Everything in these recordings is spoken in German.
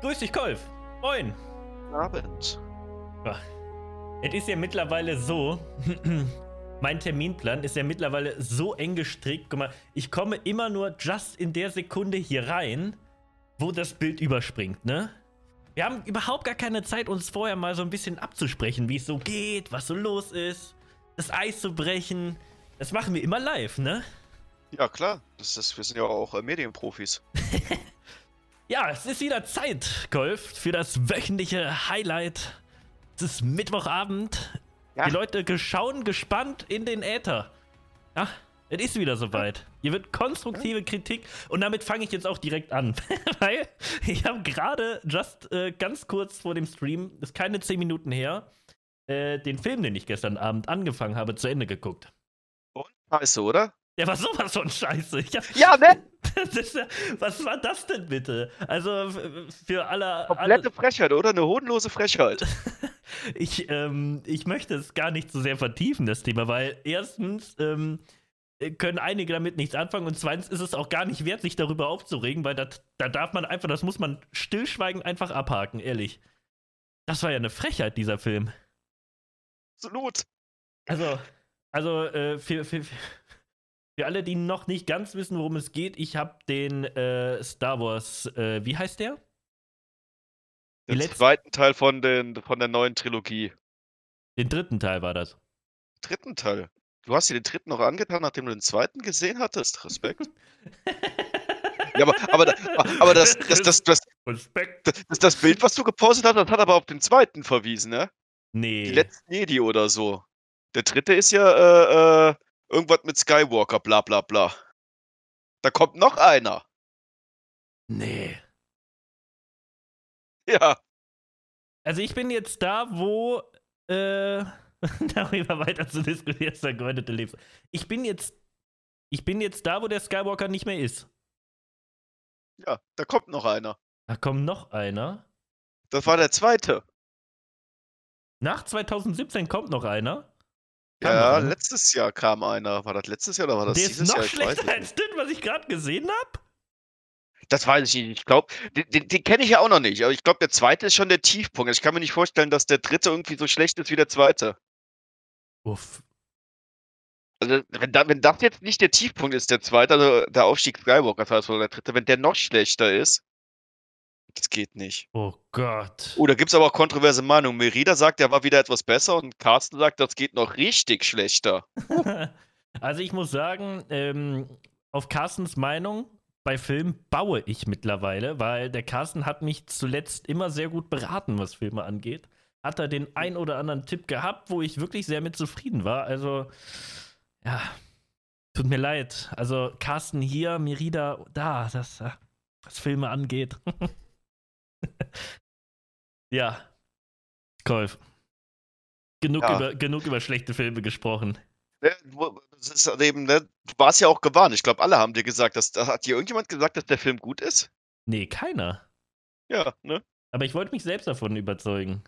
Grüß dich, Kolf. Moin. Abend. Es ist ja mittlerweile so, mein Terminplan ist ja mittlerweile so eng gestrickt. Guck mal, ich komme immer nur just in der Sekunde hier rein, wo das Bild überspringt, ne? Wir haben überhaupt gar keine Zeit, uns vorher mal so ein bisschen abzusprechen, wie es so geht, was so los ist, das Eis zu brechen. Das machen wir immer live, ne? Ja, klar. Das ist, wir sind ja auch äh, Medienprofis. Ja, es ist wieder Zeit, Golf, für das wöchentliche Highlight. Es ist Mittwochabend. Ja. Die Leute schauen gespannt in den Äther. Ja, es ist wieder soweit. Hier wird konstruktive Kritik und damit fange ich jetzt auch direkt an. Weil ich habe gerade, just äh, ganz kurz vor dem Stream, ist keine 10 Minuten her, äh, den Film, den ich gestern Abend angefangen habe, zu Ende geguckt. Und? Scheiße, oder? Der war sowas von scheiße. Ich hab, Ja, ne? ist, was war das denn bitte? Also für alle. Komplette Frechheit, oder? Eine hodenlose Frechheit. Ich, ähm, ich möchte es gar nicht so sehr vertiefen, das Thema, weil erstens ähm, können einige damit nichts anfangen und zweitens ist es auch gar nicht wert, sich darüber aufzuregen, weil da darf man einfach, das muss man stillschweigend einfach abhaken, ehrlich. Das war ja eine Frechheit, dieser Film. Absolut. Also, also äh, für, für, für alle, die noch nicht ganz wissen, worum es geht, ich habe den äh, Star Wars, äh, wie heißt der? Den zweiten Teil von, den, von der neuen Trilogie. Den dritten Teil war das. Dritten Teil. Du hast dir den dritten noch angetan, nachdem du den zweiten gesehen hattest. Respekt. ja, aber, aber, aber das, das, das, das, Respekt. das, das Bild, was du gepostet hast, das hat aber auf den zweiten verwiesen, ne? Nee. Die letzten Jedi oder so. Der dritte ist ja äh, äh, irgendwas mit Skywalker, bla bla bla. Da kommt noch einer. Nee. Ja. Also ich bin jetzt da, wo äh, darüber weiter zu diskutieren, ist der gegründete Leben. Ich bin jetzt, ich bin jetzt da, wo der Skywalker nicht mehr ist. Ja, da kommt noch einer. Da kommt noch einer. Das war der zweite. Nach 2017 kommt noch einer. Kam Ja, einer. letztes Jahr kam einer. War das letztes Jahr oder war das Der ist dieses noch Jahr? Schlechter als das, was ich gerade gesehen habe. Das weiß ich nicht. Ich glaube, den, den, den kenne ich ja auch noch nicht. Aber ich glaube, der zweite ist schon der Tiefpunkt. Ich kann mir nicht vorstellen, dass der dritte irgendwie so schlecht ist wie der zweite. Uff. Also, wenn, da, wenn das jetzt nicht der Tiefpunkt ist, der zweite, also der Aufstieg Skywalker, das heißt, oder der dritte, wenn der noch schlechter ist, das geht nicht. Oh Gott. Oh, da gibt es aber auch kontroverse Meinungen. Merida sagt, der war wieder etwas besser und Carsten sagt, das geht noch richtig schlechter. also ich muss sagen, ähm, auf Carstens Meinung bei Filmen baue ich mittlerweile, weil der Carsten hat mich zuletzt immer sehr gut beraten, was Filme angeht. Hat er den ein oder anderen Tipp gehabt, wo ich wirklich sehr mit zufrieden war. Also, ja, tut mir leid. Also Carsten hier, Merida da, das, äh, was Filme angeht. ja, Kolf. Genug, Ja. über, genug über schlechte Filme gesprochen. Ne, wo- Das ist halt eben, ne, du warst ja auch gewarnt. Ich glaube, alle haben dir gesagt, dass, hat dir irgendjemand gesagt, dass der Film gut ist? Nee, keiner. Ja, ne? Aber ich wollte mich selbst davon überzeugen.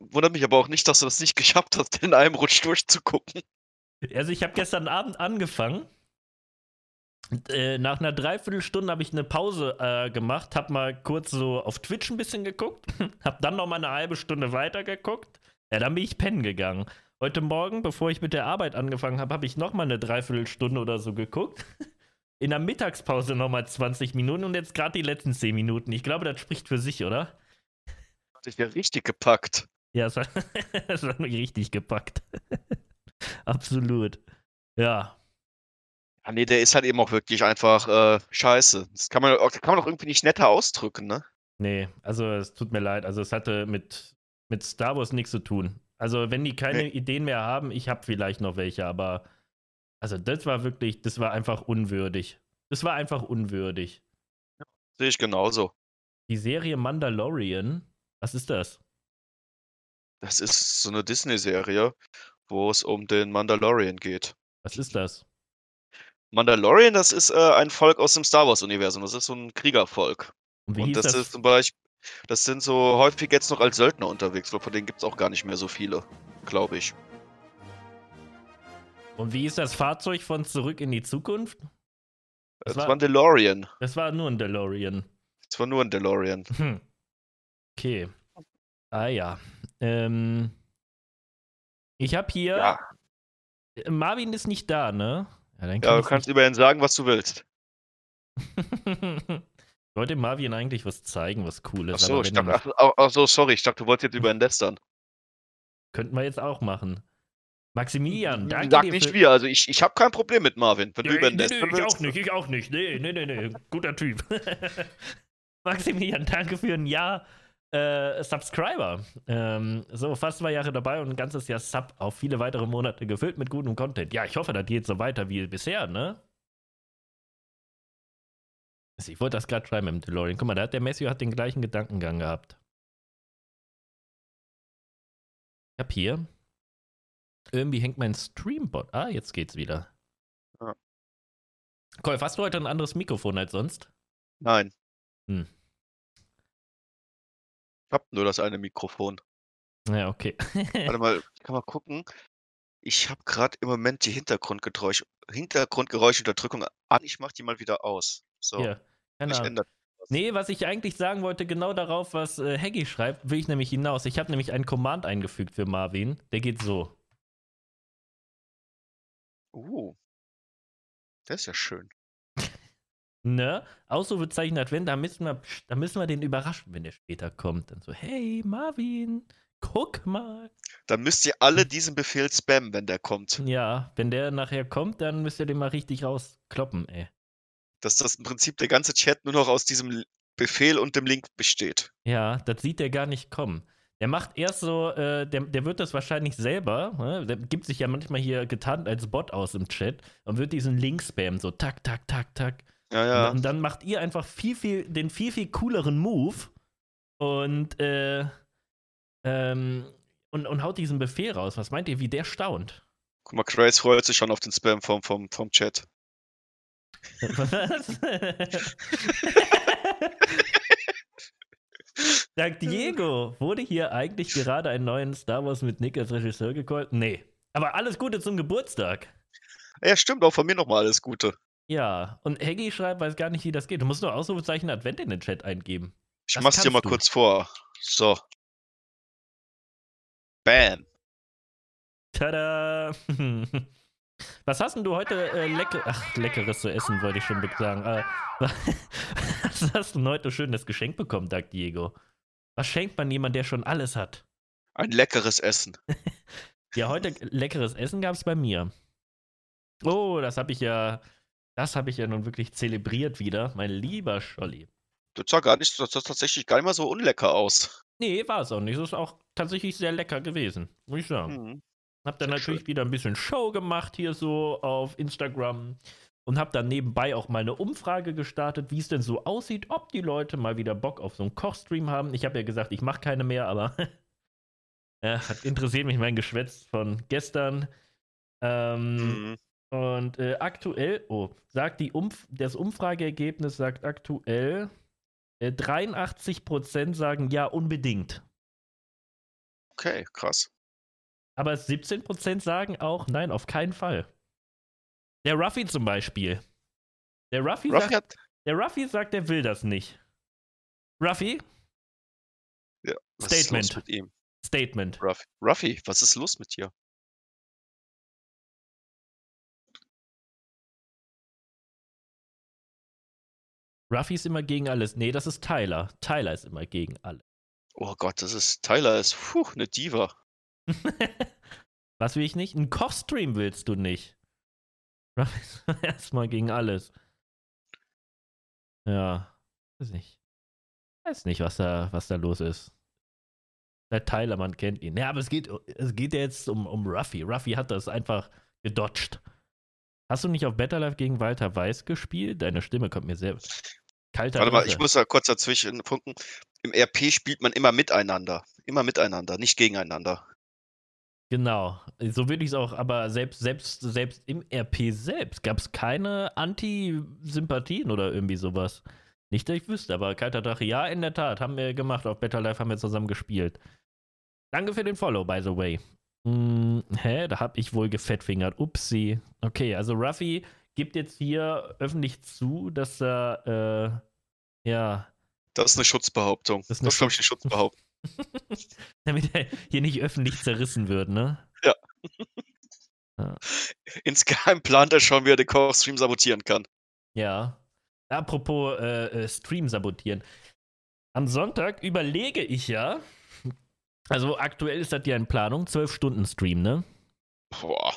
Wundert mich aber auch nicht, dass du das nicht geschafft hast, in einem Rutsch durchzugucken. Also ich habe gestern Abend angefangen. Äh, nach einer Dreiviertelstunde habe ich eine Pause äh, gemacht, habe mal kurz so auf Twitch ein bisschen geguckt, habe dann noch mal eine halbe Stunde weiter geguckt. Ja, dann bin ich pennen gegangen. Heute Morgen, bevor ich mit der Arbeit angefangen habe, habe ich noch mal eine Dreiviertelstunde oder so geguckt. In der Mittagspause noch mal 20 Minuten und jetzt gerade die letzten 10 Minuten. Ich glaube, das spricht für sich, oder? Hat dich ja richtig gepackt. Ja, es war, es war richtig gepackt. Absolut. Ja. Ja, nee, der ist halt eben auch wirklich einfach äh, scheiße. Das kann man, auch- kann man doch irgendwie nicht netter ausdrücken, ne? Nee, also es tut mir leid. Also es hatte mit, mit Star Wars nichts zu tun. Also wenn die keine Nee. Ideen mehr haben, ich habe vielleicht noch welche, aber also das war wirklich, das war einfach unwürdig. Das war einfach unwürdig. Sehe ich genauso. Die Serie Mandalorian, was ist das? Das ist so eine Disney-Serie, wo es um den Mandalorian geht. Was ist das? Mandalorian, das ist äh, ein Volk aus dem Star Wars-Universum. Das ist so ein Kriegervolk. Und wie Und das, das? ist zum Beispiel, das sind so häufig jetzt noch als Söldner unterwegs, weil von denen gibt es auch gar nicht mehr so viele, glaube ich. Und wie ist das Fahrzeug von Zurück in die Zukunft? Das Das war- Mandalorian. Das war nur ein DeLorean. Es war nur ein DeLorean. Hm. Okay. Ah ja. Ähm, ich habe hier. Ja, Äh, Marvin ist nicht da, ne? Ja, ja du kannst über ihn sagen, was du willst. ich wollte Marvin eigentlich was zeigen, was cool ist. Achso, dachte, ach, ach, ach so, sorry, ich dachte, du wolltest jetzt über ihn lästern. könnten wir jetzt auch machen. Maximilian, danke Sag nicht für... wir, also ich, ich habe kein Problem mit Marvin. Wenn du Nee, über ihn nee, lästern nee, ich auch nicht, ich auch nicht. Nee, nee, nee, nee. Guter Typ. Maximilian, danke für ein Jahr äh, Subscriber. Ähm, so, fast zwei Jahre dabei und ein ganzes Jahr Sub auf viele weitere Monate gefüllt mit gutem Content. Ja, ich hoffe, das geht so weiter wie bisher, ne? Also, Ich wollte das gerade schreiben im DeLorean. Guck mal, da hat der Messi hat den gleichen Gedankengang gehabt. Ich hab hier. Irgendwie hängt mein Streambot. Ah, jetzt geht's wieder. Ja. Kolf, hast du heute ein anderes Mikrofon als sonst? Nein. Hm. Ich hab nur das eine Mikrofon. Ja, okay. Warte mal, ich kann mal gucken. Ich habe gerade im Moment die Hintergrundgeräusch, Hintergrundgeräuschunterdrückung an. Ich mache die mal wieder aus. So, keine ich ändere. Nee, was ich eigentlich sagen wollte, genau darauf, was äh, Heggy schreibt, will ich nämlich hinaus. Ich habe nämlich einen Command eingefügt für Marvin. Der geht so. Uh. Das ist ja schön. Ne? Ausrufezeichen Advent, da müssen, wir, da müssen wir den überraschen, wenn der später kommt. Dann so, hey Marvin, guck mal. Dann müsst ihr alle diesen Befehl spammen, wenn der kommt. Ja, wenn der nachher kommt, dann müsst ihr den mal richtig rauskloppen, ey. Dass das im Prinzip der ganze Chat nur noch aus diesem Befehl und dem Link besteht. Ja, das sieht der gar nicht kommen. Der macht erst so, äh, der, der wird das wahrscheinlich selber, ne? der gibt sich ja manchmal hier getarnt als Bot aus im Chat und wird diesen Link spammen, so tak, tak, tak, tak. Ja, ja. Und dann macht ihr einfach viel, viel, den viel, viel cooleren Move und, äh, ähm, und, und haut diesen Befehl raus. Was meint ihr, wie der staunt? Guck mal, Grace freut sich schon auf den Spam vom, vom, vom Chat. Was? Sagt Diego, wurde hier eigentlich gerade einen neuen Star Wars mit Nick als Regisseur gecallt? Nee. Aber alles Gute zum Geburtstag. Ja, stimmt, auch von mir nochmal alles Gute. Ja, und Heggy schreibt, weiß gar nicht, wie das geht. Du musst nur Ausrufezeichen Advent in den Chat eingeben. Ich Das mach's dir mal du. kurz vor. So. Bam. Tada! Was hast denn du heute äh, lecker, ach, leckeres zu essen, wollte ich schon sagen. Äh, was hast du denn heute schönes Geschenk bekommen, sagt Diego? Was schenkt man jemand, der schon alles hat? Ein leckeres Essen. Ja, heute leckeres Essen gab es bei mir. Oh, das habe ich ja, das habe ich ja nun wirklich zelebriert wieder, mein lieber Scholli. Das sah gar nicht, das sah tatsächlich gar nicht mal so unlecker aus. Nee, war es auch nicht. Es ist auch tatsächlich sehr lecker gewesen, muss ich sagen. Mhm. Hab dann Sehr natürlich wieder ein bisschen Show gemacht hier so auf Instagram und hab dann nebenbei auch mal eine Umfrage gestartet, wie es denn so aussieht, ob die Leute mal wieder Bock auf so einen Kochstream haben. Ich habe ja gesagt, ich mache keine mehr, aber ja, hat interessiert mich mein Geschwätz von gestern. Ähm, Mhm. Und äh, aktuell, oh, sagt die Umf das Umfrageergebnis sagt aktuell, äh, 83% sagen ja unbedingt. Okay, krass. Aber 17% sagen auch, nein, auf keinen Fall. Der Ruffy zum Beispiel. Der Ruffy, Ruffy sagt, hat. der Ruffy sagt, er will das nicht. Ruffy, Ja, was ist los Statement. mit ihm? Statement. Ruffy, Ruffy, was ist los mit dir? Ruffy ist immer gegen alles. Nee, das ist Tyler. Tyler ist immer gegen alles. Oh Gott, das ist. Tyler ist puh, eine Diva. Was will ich nicht? Ein Kochstream willst du nicht. Ruffy ist erstmal gegen alles. Ja, weiß nicht. Weiß nicht, was da, was da los ist. Der Tyler, man kennt ihn. Ja, aber es geht, es geht ja jetzt um, um Ruffy. Ruffy hat das einfach gedodged. Hast du nicht auf Better Life gegen Walter Weiß gespielt? Deine Stimme kommt mir sehr. Kalter Warte mal, Wasser. ich muss da kurz dazwischen funken. Im RP spielt man immer miteinander. Immer miteinander, nicht gegeneinander. Genau, so würde ich es auch, aber selbst, selbst, selbst im RP selbst gab es keine Anti-Sympathien oder irgendwie sowas. Nicht, dass ich wüsste, aber Kalter Drache, ja, in der Tat, haben wir gemacht. Auf Better Life haben wir zusammen gespielt. Danke für den Follow, by the way. Hm, hä, da hab ich wohl gefettfingert. Upsi. Okay, also Ruffy gibt jetzt hier öffentlich zu, dass er, äh, ja, Das ist eine Schutzbehauptung. Das Das ist eine ist, glaube ich, eine Schutzbehauptung. Damit er hier nicht öffentlich zerrissen wird, ne? Insgeheim plant er schon, wie er den Kochstream sabotieren kann. Ja. Apropos äh, äh, Stream sabotieren. Am Sonntag überlege ich ja, also aktuell ist das ja in Planung, 12-Stunden-Stream, ne? Boah.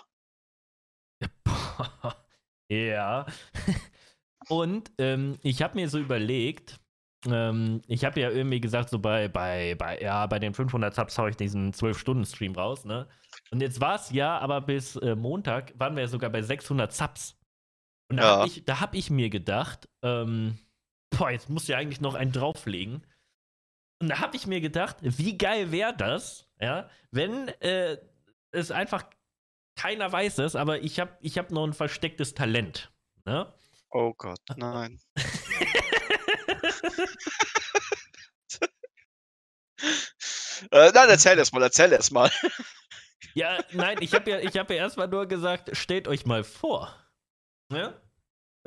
ja. Und ähm, ich habe mir so überlegt, ähm, ich habe ja irgendwie gesagt, so bei, bei, bei, ja, bei den 500 Subs hau ich diesen 12-Stunden-Stream raus, ne? Und jetzt war es ja, aber bis äh, Montag waren wir ja sogar bei 600 Subs. Und da Ja. habe ich, da hab ich mir gedacht, ähm, boah, jetzt muss ja eigentlich noch einen drauflegen. Und da habe ich mir gedacht, wie geil wäre das, ja, wenn äh, es einfach keiner weiß es, aber ich habe ich hab noch ein verstecktes Talent. Ne? Oh Gott, nein. äh, nein, erzähl erst mal, erzähl erst mal. Ja, nein, ich habe ja, ich hab ja erstmal nur gesagt, stellt euch mal vor. Ne?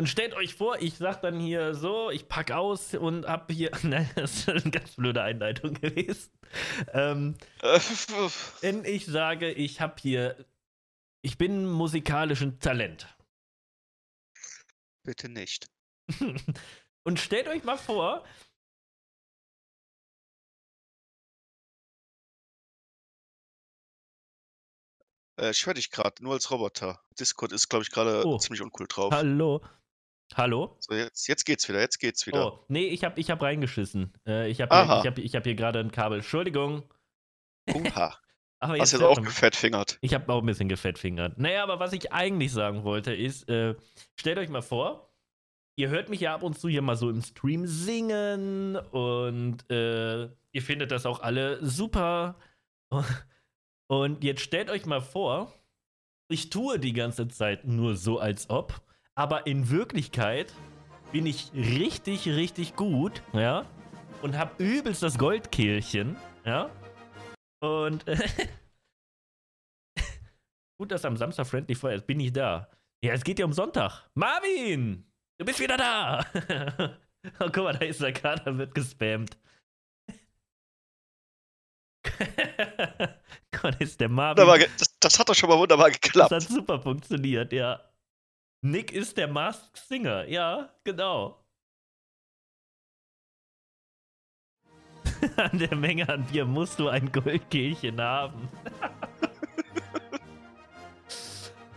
Und stellt euch vor, ich sag dann hier so, ich pack aus und hab hier. Nein, das ist eine ganz blöde Einleitung gewesen. Ähm, Äh, wenn ich sage, ich hab hier. Ich bin musikalisch ein Talent. Bitte nicht. Und stellt euch mal vor, Äh, ich höre dich gerade, nur als Roboter. Discord ist, glaube ich, gerade Oh. ziemlich uncool drauf. hallo. Hallo? So, jetzt, jetzt geht's wieder, jetzt geht's wieder. Oh, nee, ich hab, ich hab reingeschissen. Äh, ich hab, hier, Aha. ich, hab, ich hab hier gerade ein Kabel. Entschuldigung. Oha. Aber Hast jetzt auch man- gefettfingert. Ich habe auch ein bisschen gefettfingert. Naja, aber was ich eigentlich sagen wollte ist, äh, stellt euch mal vor, ihr hört mich ja ab und zu hier mal so im Stream singen und äh, ihr findet das auch alle super. Und jetzt stellt euch mal vor, ich tue die ganze Zeit nur so, als ob, aber in Wirklichkeit bin ich richtig, richtig gut, ja, und hab übelst das Goldkehlchen, ja. Und äh, Gut, dass am Samstag Friendly Fire ist. Bin ich da? Ja, es geht ja um Sonntag. Marvin! Du bist wieder da! oh, guck mal, da ist der Kader, wird gespammt. Gott, ist der Marvin. Das, das hat doch schon mal wunderbar Das geklappt. hat super funktioniert, ja. Nick ist der Masked Singer. Ja, genau. An der Menge an Bier musst du ein Goldkehlchen haben.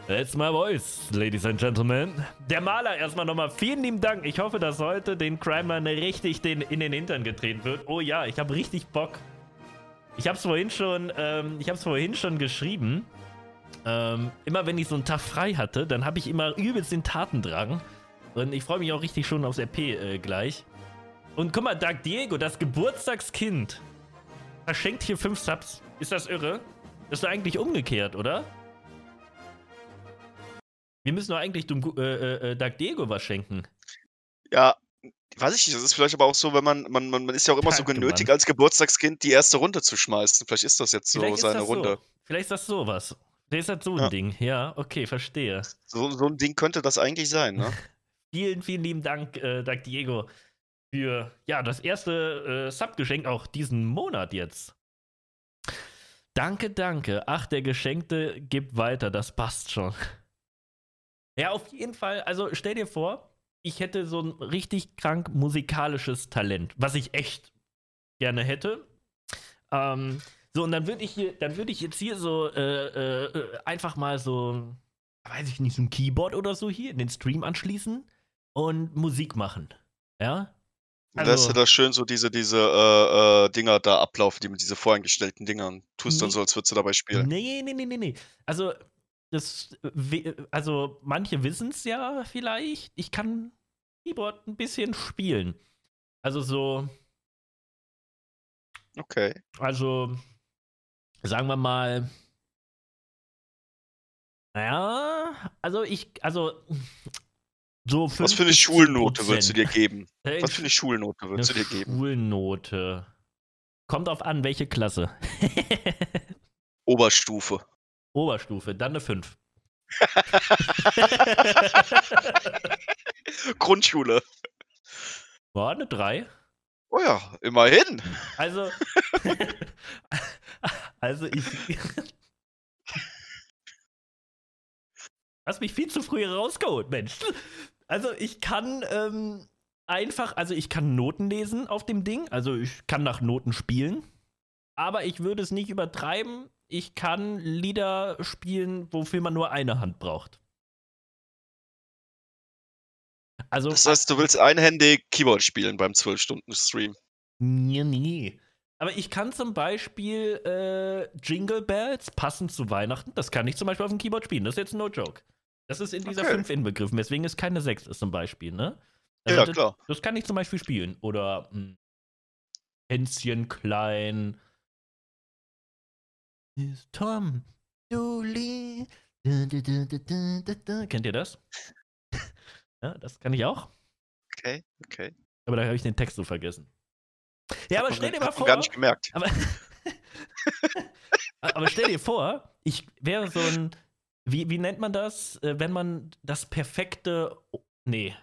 That's my voice, ladies and gentlemen. Der Maler, erstmal nochmal vielen lieben Dank. Ich hoffe, dass heute den Crimer richtig den, in den Hintern getreten wird. Oh ja, ich habe richtig Bock. Ich habe es vorhin schon, ähm, ich habe vorhin schon geschrieben. Ähm, immer wenn ich so einen Tag frei hatte, dann habe ich immer übelst den Tatendrang. Und ich freue mich auch richtig schon aufs RP äh, gleich. Und guck mal, Dark Diego, das Geburtstagskind, verschenkt hier fünf Subs. Ist das irre? Das ist doch eigentlich umgekehrt, oder? Wir müssen doch eigentlich dem, Gu- äh, äh, Dark Diego was schenken. Ja, weiß ich nicht. Das ist vielleicht aber auch so, wenn man, man, man man ist ja auch immer so Danke, genötigt, Mann. als Geburtstagskind die erste Runde zu schmeißen. Vielleicht ist das jetzt so Vielleicht seine das Runde. so. Vielleicht ist das sowas. Vielleicht ist das so ein Ja. Ding. Ja, okay, verstehe. So, so ein Ding könnte das eigentlich sein, ne? Vielen, vielen lieben Dank, äh, Dark Diego, für ja, das erste äh, Subgeschenk auch diesen Monat jetzt. Danke, danke. Ach, der Geschenkte gibt weiter, das passt schon. Ja, auf jeden Fall. Also stell dir vor, ich hätte so ein richtig krank musikalisches Talent, was ich echt gerne hätte. Ähm, so, und dann würde ich hier, dann würde ich jetzt hier so äh, äh, einfach mal so, weiß ich nicht, so ein Keyboard oder so hier in den Stream anschließen und Musik machen. Ja? Und lässt Also- du da schön so diese, diese äh, äh, Dinger da ablaufen, die mit diese voreingestellten Dingern. Tust dann Nee. so, als würdest du dabei spielen. Nee, nee, nee, nee, nee. Also, das, also manche wissen es ja vielleicht. Ich kann Keyboard ein bisschen spielen. Also so, Okay. also sagen wir mal, naja, also ich, also so Was für eine 50 Schulnote würdest du dir geben? Was für eine Schulnote würdest du eine dir geben? Schulnote. Kommt auf an, welche Klasse. Oberstufe. Oberstufe, dann eine 5. Grundschule. War eine 3. Oh ja, immerhin. Also, also ich. Hast mich viel zu früh rausgeholt, Mensch. Also ich kann ähm, einfach, also ich kann Noten lesen auf dem Ding, also ich kann nach Noten spielen, aber ich würde es nicht übertreiben. Ich kann Lieder spielen, wofür man nur eine Hand braucht. Also, Das heißt, du willst einhändig Keyboard spielen beim 12-Stunden-Stream. Nee, nee. Aber ich kann zum Beispiel äh, Jingle Bells passend zu Weihnachten, das kann ich zum Beispiel auf dem Keyboard spielen. Das ist jetzt no joke. Das ist in dieser Okay. 5 inbegriffen, weswegen es keine 6 ist zum Beispiel, ne? Also Ja, das, klar. Das kann ich zum Beispiel spielen. Oder mh, Hänschen klein. Ist Tom. Du, du, du, du. Kennt ihr das? ja, das kann ich auch. Okay, okay. Aber da habe ich den Text so vergessen. Ja, aber stell dir mal vor. gar nicht gemerkt. Aber, aber stell dir vor, ich wäre so ein. Wie, wie nennt man das, äh, wenn man das perfekte. Nee.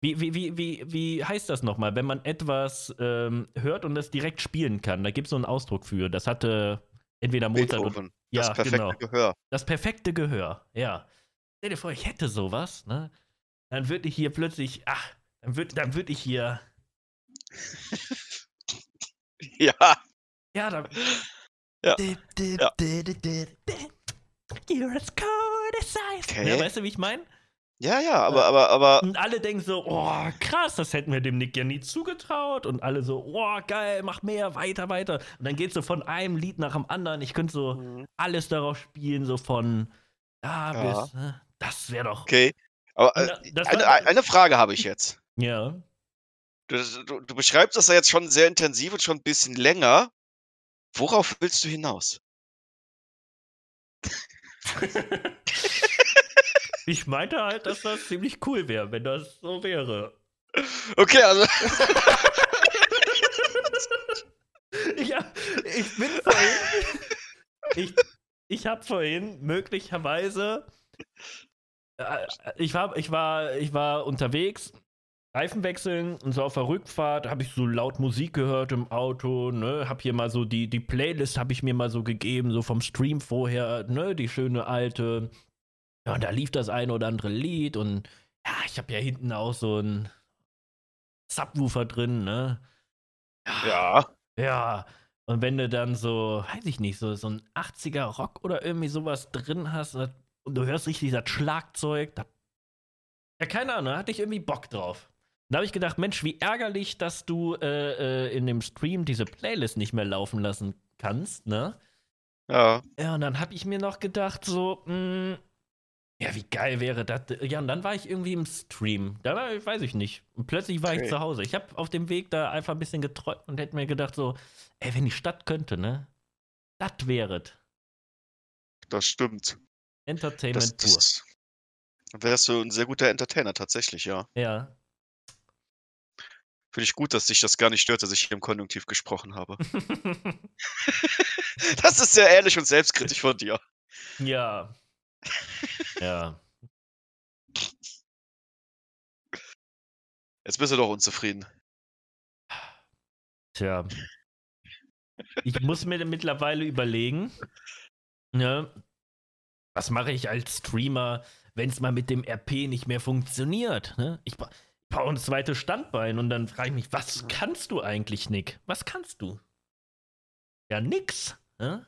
Wie, wie, wie, wie, wie heißt das nochmal, wenn man etwas ähm, hört und es direkt spielen kann? Da gibt es so einen Ausdruck für. Das hatte entweder Mozart oder. Ja, das perfekte genau. Gehör. Das perfekte Gehör, ja. Stell dir vor, ich hätte sowas, ne? Dann würde ich hier plötzlich. Ach, dann würde dann würd ich hier. Ja, Ja, da. Ja. Ja. You're as cold as ice. Okay. Ja, weißt du, wie ich meine? ja, ja, aber, aber, aber, Und alle denken so, oh, krass, das hätten wir dem Nick ja nie zugetraut. Und alle so, oh, geil, mach mehr, weiter, weiter. Und dann geht so von einem Lied nach dem anderen. Ich könnte so Mhm. alles darauf spielen, so von da Ja. bis. Ne? Das wäre doch. okay. Aber äh, da- eine, war- eine Frage habe ich jetzt. Ja. Du, du, du beschreibst das ja jetzt schon sehr intensiv und schon ein bisschen länger. Worauf willst du hinaus? ich meinte halt, dass das ziemlich cool wäre, wenn das so wäre. Okay, also, Ja, ich bin vorhin. Ich, ich habe vorhin möglicherweise. äh, Ich war, ich, war, ich war unterwegs, Reifen wechseln und so auf der Rückfahrt habe ich so laut Musik gehört im Auto, ne? Hab hier mal so die, die Playlist habe ich mir mal so gegeben, so vom Stream vorher, ne? Die schöne alte. Ja, und da lief das ein oder andere Lied und ja, ich habe ja hinten auch so ein Subwoofer drin, ne? ja. Ja, und wenn du dann so, weiß ich nicht, so, so ein 80er Rock oder irgendwie sowas drin hast und du hörst richtig das Schlagzeug, da, ja, keine Ahnung, da hatte ich irgendwie Bock drauf. Da habe ich gedacht, Mensch, wie ärgerlich, dass du äh, äh, in dem Stream diese Playlist nicht mehr laufen lassen kannst, ne? Ja. Ja, und dann habe ich mir noch gedacht, so, mh, ja, wie geil wäre das? Ja, und dann war ich irgendwie im Stream. Da war, weiß ich nicht. Und plötzlich war ich Okay. zu Hause. Ich habe auf dem Weg da einfach ein bisschen geträumt und hätte mir gedacht, so, ey, wenn die Stadt könnte, ne? Das wäre es. Das stimmt. Entertainment Das, das wärst du ein sehr guter Entertainer, tatsächlich, ja. Ja. Finde ich gut, dass dich das gar nicht stört, dass ich hier im Konjunktiv gesprochen habe. Das ist sehr ehrlich und selbstkritisch von dir. ja. Ja. Jetzt bist du doch unzufrieden. Tja. Ich muss mir mittlerweile überlegen, ne, was mache ich als Streamer, wenn es mal mit dem RP nicht mehr funktioniert? Ne? Ich ein zweites Standbein und dann frage ich mich, was kannst du eigentlich, Nick? Was kannst du? Ja, nix. Ne?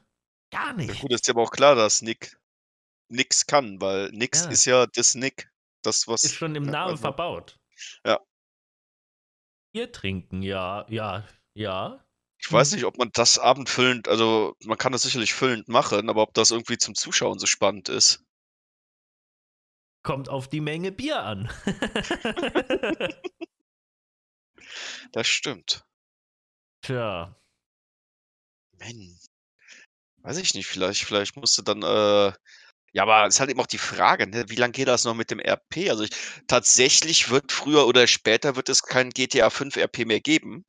Gar Ja, nicht. gut, ist ja aber auch klar, dass Nick nix kann, weil nix Ja. ist ja das Nick. Das, was. Ist schon im ja, Namen also- verbaut. Ja. Bier trinken, ja, ja, ja. Ich weiß Mhm. nicht, ob man das abendfüllend, also man kann das sicherlich füllend machen, aber ob das irgendwie zum Zuschauen so spannend ist. Kommt auf die Menge Bier an. Das stimmt. Tja. Mann. Weiß ich nicht, vielleicht, vielleicht musste dann, äh, ja, aber es ist halt eben auch die Frage, ne, wie lange geht das noch mit dem RP? Also ich, tatsächlich wird früher oder später wird es kein GTA 5 RP mehr geben.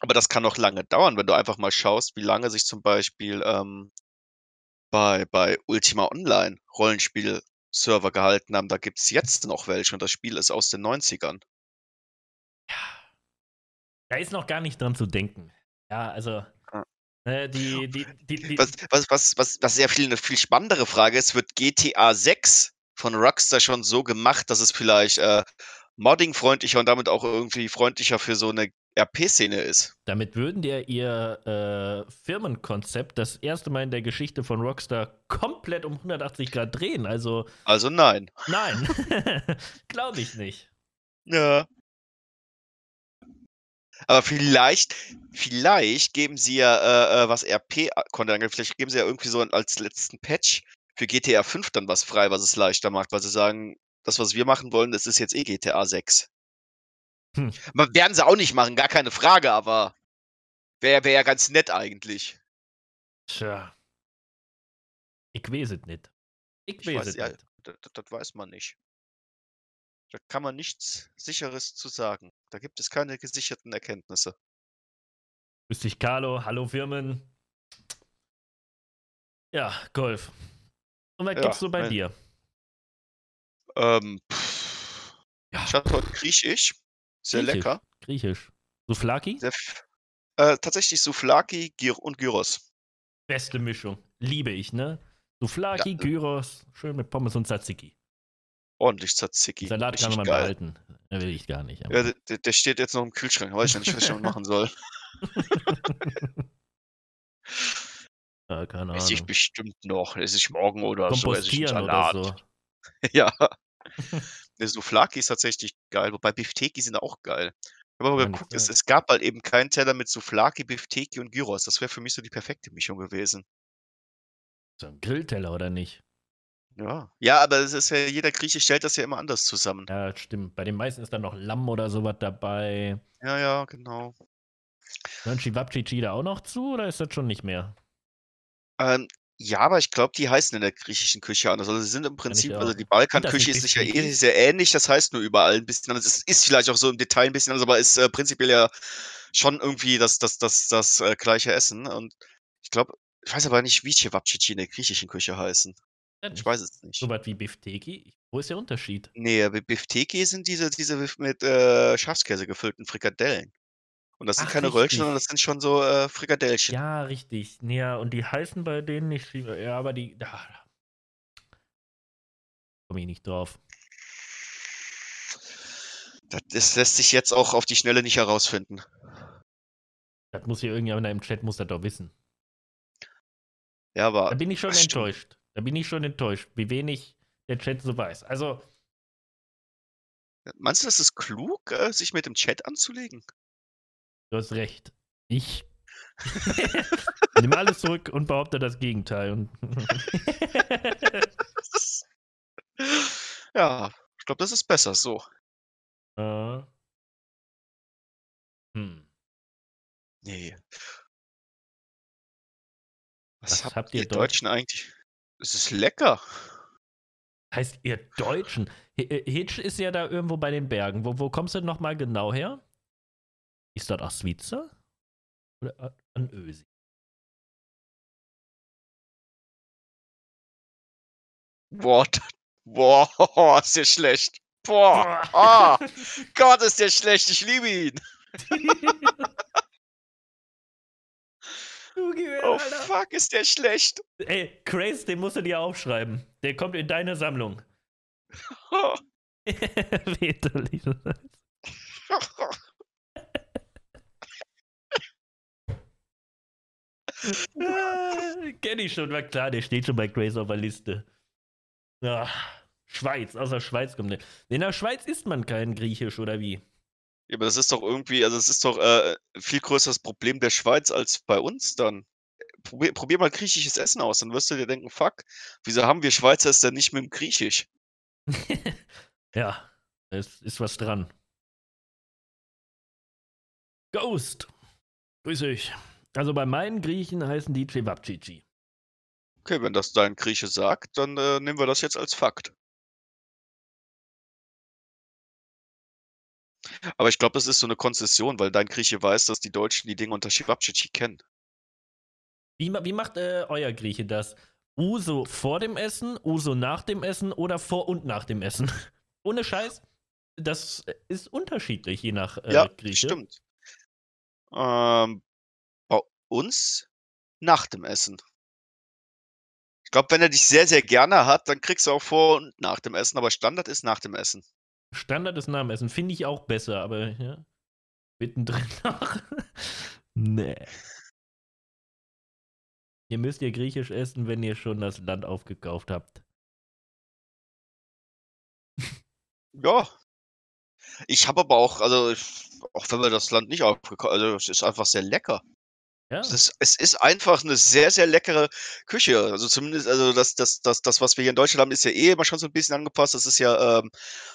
Aber das kann noch lange dauern, wenn du einfach mal schaust, wie lange sich zum Beispiel ähm, bei, bei Ultima Online Rollenspiel-Server gehalten haben. Da gibt es jetzt noch welche und das Spiel ist aus den 90ern. Da ist noch gar nicht dran zu denken. Ja, also. Ah. Äh, die, die, die, die, Was, was, was, was, was sehr viel, eine viel spannendere Frage ist, wird GTA 6 von Rockstar schon so gemacht, dass es vielleicht äh, modding-freundlicher und damit auch irgendwie freundlicher für so eine RP-Szene ist? Damit würden die ihr äh, Firmenkonzept das erste Mal in der Geschichte von Rockstar komplett um 180 Grad drehen. Also, Also nein. nein. Glaube ich nicht. Ja. Aber vielleicht, vielleicht geben sie ja, äh, äh, was RP-Content angeht, vielleicht geben sie ja irgendwie so als letzten Patch für GTA 5 dann was frei, was es leichter macht, weil sie sagen, das, was wir machen wollen, das ist jetzt eh GTA 6. Hm. Werden sie auch nicht machen, gar keine Frage, aber wäre wär ja ganz nett eigentlich. Tja. Ich weiß es nicht. Ich Ich weiß es ja, nicht. das, das weiß man nicht. Da kann man nichts Sicheres zu sagen. Da gibt es keine gesicherten Erkenntnisse. Grüß dich, Carlo. Hallo, Firmen. Ja, Golf. Und was Ja, gibt's so bei mein- dir? Ähm, pff, Ja. ich hatte heute Griechisch. Sehr Griechisch? lecker. Griechisch. Souflaki? Sehr äh, tatsächlich Souflaki und Gyros. Beste Mischung. Liebe ich, ne? Souflaki, Ja. Gyros, schön mit Pommes und Tzatziki. Ordentlich Tzatziki. Salat kann Richtig man geil. behalten. Den will ich gar nicht. Ja, der, der steht jetzt noch im Kühlschrank. Weiß ich nicht, was ich damit machen soll. ja, keine Esse ich Ahnung. bestimmt noch. Esse ich morgen oder so. Esse ich einen Kompostieren oder Salat. so. Ja. Der Souflaki ist tatsächlich geil, wobei Bifteki sind auch geil. Ich habe aber Meine geguckt, es, es gab halt eben keinen Teller mit Souflaki, Bifteki und Gyros. Das wäre für mich so die perfekte Mischung gewesen. So ein Grillteller oder nicht? Ja. Ja, aber es ist ja, jeder Grieche stellt das ja immer anders zusammen. Ja, stimmt. Bei den meisten ist dann noch Lamm oder sowas dabei. Ja, ja, genau. Dann Chivapchichi da auch noch zu oder ist das schon nicht mehr? Ähm, ja, aber ich glaube, die heißen in der griechischen Küche anders. Also sie sind im Prinzip, also die Balkanküche ist sich ja eh sehr ähnlich, das heißt nur überall ein bisschen anders. Es ist vielleicht auch so im Detail ein bisschen anders, aber ist äh, prinzipiell ja schon irgendwie das, das, das, das äh, gleiche Essen. Und ich glaube, ich weiß aber nicht, wie Cevapcici in der griechischen Küche heißen. Ich weiß es nicht. So was wie Bifteki? Wo ist der Unterschied? Nee, Bi- Bifteki sind diese, diese mit äh, Schafskäse gefüllten Frikadellen. Und das sind Ach, keine Röllchen, richtig. sondern das sind schon so äh, Frikadellchen. Ja, richtig. Ja, und die heißen bei denen nicht. Ja, aber die. Da komme ich nicht drauf. Das, das lässt sich jetzt auch auf die Schnelle nicht herausfinden. Das muss hier irgendjemand im Chat muss das doch wissen. Ja, aber Da bin ich schon das stimmt. enttäuscht. Da bin ich schon enttäuscht, wie wenig der Chat so weiß. Also, Meinst du, das ist klug, äh, sich mit dem Chat anzulegen? Du hast recht. Ich nehme alles zurück und behaupte das Gegenteil. Ja, ich glaube, das ist besser so. äh, hm. Nee. Was, Was habt, habt ihr ihr Deutsch- Deutschen eigentlich? Es ist lecker. Heißt ihr Deutschen? H- Hitch ist ja da irgendwo bei den Bergen. Wo, wo kommst du nochmal genau her? Ist das aus Switzer? Oder a- an Ösi? Boah, boah, ist der schlecht. Boah, ah, Gott, ist der schlecht. Ich liebe ihn. Du Gehirn, Oh, Alter. fuck, ist der schlecht. Ey, Craze, den musst du dir aufschreiben. Der kommt in deine Sammlung. Oh. Väterlich. Ah, Kenn ich schon, war klar, der steht schon bei Grace auf der Liste. Ja, Schweiz, aus der Schweiz kommt der. In der Schweiz isst man kein Griechisch, oder wie? Ja, aber das ist doch irgendwie, also es ist doch äh, viel größeres Problem der Schweiz als bei uns dann. Probier, probier mal griechisches Essen aus, dann wirst du dir denken, fuck, wieso haben wir Schweizer es denn nicht mit dem Griechisch? ja, es ist was dran. Ghost. Grüß euch. Also bei meinen Griechen heißen die Cevapcici. Okay, wenn das dein Grieche sagt, dann äh, nehmen wir das jetzt als Fakt. Aber ich glaube, das ist so eine Konzession, weil dein Grieche weiß, dass die Deutschen die Dinge unter Cevapcici kennen. Wie, wie macht äh, euer Grieche das? Uso vor dem Essen, Uso nach dem Essen oder vor und nach dem Essen? Ohne Scheiß. Das ist unterschiedlich, je nach äh, ja, Grieche. stimmt. Ähm, uns nach dem Essen. Ich glaube, wenn er dich sehr, sehr gerne hat, dann kriegst du auch vor und nach dem Essen, aber Standard ist nach dem Essen. Standard ist nach dem Essen. Finde ich auch besser, aber ja. Mittendrin noch. nee. Ihr müsst ihr Griechisch essen, wenn ihr schon das Land aufgekauft habt. Ja. Ich habe aber auch, also auch wenn wir das Land nicht aufgekauft also es ist einfach sehr lecker. Ja. Es ist, es ist einfach eine sehr, sehr leckere Küche. Also zumindest, also das, das, das, das, was wir hier in Deutschland haben, ist ja eh immer schon so ein bisschen angepasst. Das ist ja ähm,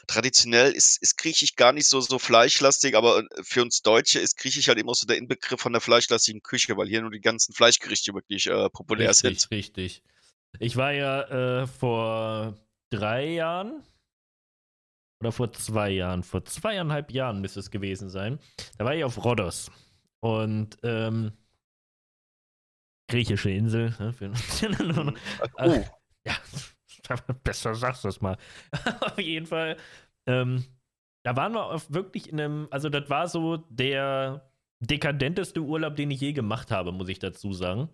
traditionell, ist, ist Griechisch gar nicht so, so fleischlastig, aber äh, für uns Deutsche ist Griechisch halt immer so der Inbegriff von der fleischlastigen Küche, weil hier nur die ganzen Fleischgerichte wirklich äh, populär richtig, sind. Richtig, Ich war ja äh, vor drei Jahren oder vor zwei Jahren, vor zweieinhalb Jahren müsste es gewesen sein. Da war ich auf Rhodos und ähm, griechische Insel. Ne, äh, Oh, ja, besser sagst du das mal. auf jeden Fall. Ähm, da waren wir auf wirklich in einem, also das war so der dekadenteste Urlaub, den ich je gemacht habe, muss ich dazu sagen.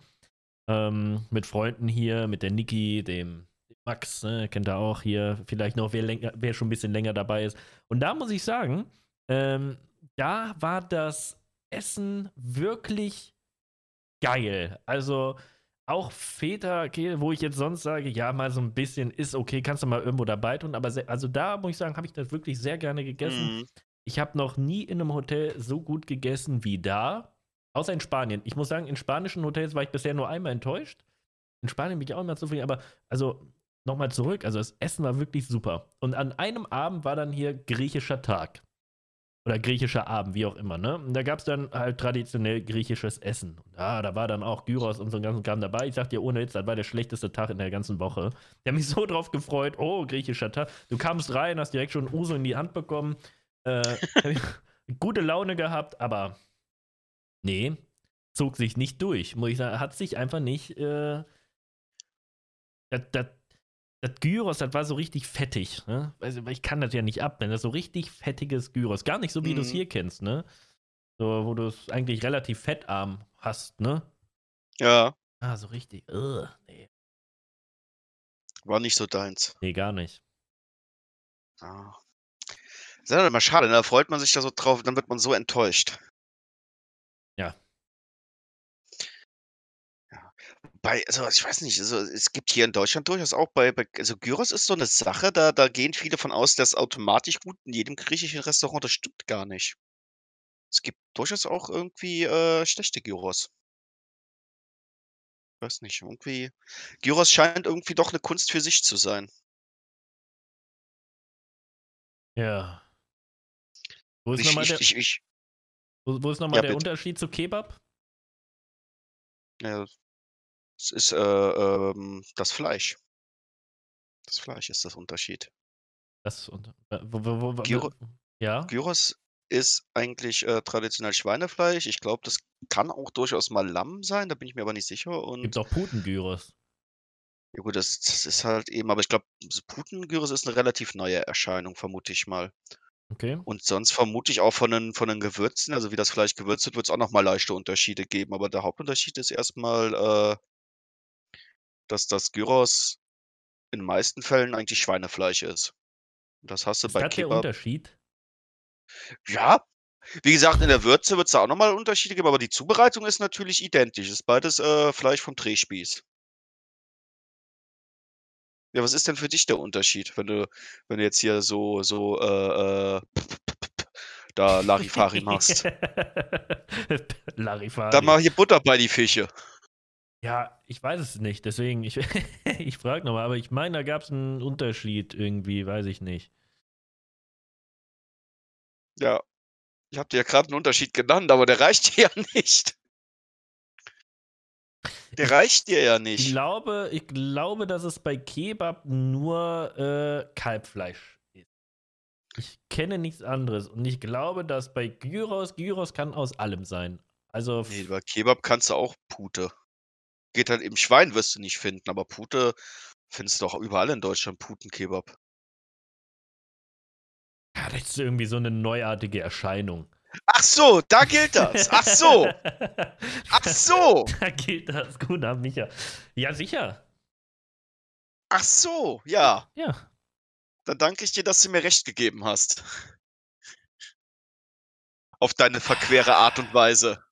Ähm, mit Freunden hier, mit der Niki, dem Max, ne, kennt er auch hier, vielleicht noch, wer, länger, wer schon ein bisschen länger dabei ist. Und da muss ich sagen, ähm, da war das Essen wirklich geil. Also auch Feta, okay, wo ich jetzt sonst sage, ja, mal so ein bisschen ist okay, kannst du mal irgendwo dabei tun, aber sehr, also da muss ich sagen, habe ich das wirklich sehr gerne gegessen. mhm. Ich habe noch nie in einem Hotel so gut gegessen wie da, außer in Spanien. Ich muss sagen, in spanischen Hotels war ich bisher nur einmal enttäuscht. In Spanien bin ich auch immer zufrieden, aber also nochmal zurück, also das Essen war wirklich super. Und an einem Abend war dann hier griechischer Tag. Oder griechischer Abend, wie auch immer, ne? Und da gab es dann halt traditionell griechisches Essen. Ja, da war dann auch Gyros und so ein ganzen Kram dabei. Ich sag dir ohne Witz, das war der schlechteste Tag in der ganzen Woche. Ich habe mich so drauf gefreut, oh, griechischer Tag. Du kamst rein, hast direkt schon Uso in die Hand bekommen. Äh, gute Laune gehabt, aber nee, zog sich nicht durch, muss ich sagen. Hat sich einfach nicht. Äh, das, das, das Gyros, das war so richtig fettig. Ne? Also, ich kann das ja nicht ab, wenn das so richtig fettiges Gyros. Gar nicht so, wie du es Mhm. hier kennst, ne? So, wo du es eigentlich relativ fettarm hast, ne? Ja, Ah, so richtig. Ugh, nee, war nicht so deins. nee, gar nicht. Ah. Ist ja immer schade, ne? da freut man sich da so drauf, dann wird man so enttäuscht. Ja. Bei, also ich weiß nicht, also es gibt hier in Deutschland durchaus auch bei, bei also Gyros ist so eine Sache, da, da gehen viele von aus, dass automatisch gut in jedem griechischen Restaurant, das stimmt gar nicht. Es gibt durchaus auch irgendwie äh, schlechte Gyros. Weiß nicht, irgendwie. Gyros scheint irgendwie doch eine Kunst für sich zu sein. Ja. Wo ist Ich, nochmal ich, der, ich, ich, wo, wo ist noch mal ja, der bitte. Unterschied zu Kebab? Ja, es ist äh, ähm, das Fleisch. Das Fleisch ist das Unterschied. Das, und, äh, wo, wo, wo, Gyro ja? Gyros ist eigentlich äh, traditionell Schweinefleisch. Ich glaube, das kann auch durchaus mal Lamm sein, da bin ich mir aber nicht sicher. Gibt Und auch Putengyros. ja gut, das, das ist halt eben, aber ich glaube, Putengyros ist eine relativ neue Erscheinung, vermute ich mal. Okay. Und sonst vermute ich auch von den, von den Gewürzen, also wie das Fleisch gewürzt wird, wird es auch nochmal leichte Unterschiede geben. Aber der Hauptunterschied ist erstmal, äh, dass das Gyros in den meisten Fällen eigentlich Schweinefleisch ist. Das hast du Ist bei das der Kebab. Unterschied? Ja, wie gesagt, in der Würze wird es da auch nochmal Unterschiede geben, aber die Zubereitung ist natürlich identisch. Ist beides äh, Fleisch vom Drehspieß. Ja, was ist denn für dich der Unterschied, wenn du, wenn du jetzt hier so, so, äh, äh, da Larifari machst? Larifari. Dann mach hier Butter bei die Fische. Ja, ich weiß es nicht, deswegen, ich, ich frage nochmal, aber ich meine, da gab es einen Unterschied irgendwie, weiß ich nicht. Ja, ich habe dir ja gerade einen Unterschied genannt, aber der reicht dir ja nicht. Der Ich- reicht dir ja Ich nicht. glaube, ich glaube, dass es bei Kebab nur äh, Kalbfleisch ist. Ich kenne nichts anderes und ich glaube, dass bei Gyros, Gyros kann aus allem sein. Also, Nee, bei Kebab kannst du auch Pute. Geht halt im Schwein wirst du nicht finden, aber Pute findest du doch überall in Deutschland Putenkebab. ja, das ist irgendwie so eine neuartige Erscheinung. Ach so, da gilt das. Ach so. Ach so. Da gilt das. Gut, ab Micha. Ja, sicher. Ach so, ja. Ja. Dann danke ich dir, dass du mir recht gegeben hast. Auf deine verquere Art und Weise.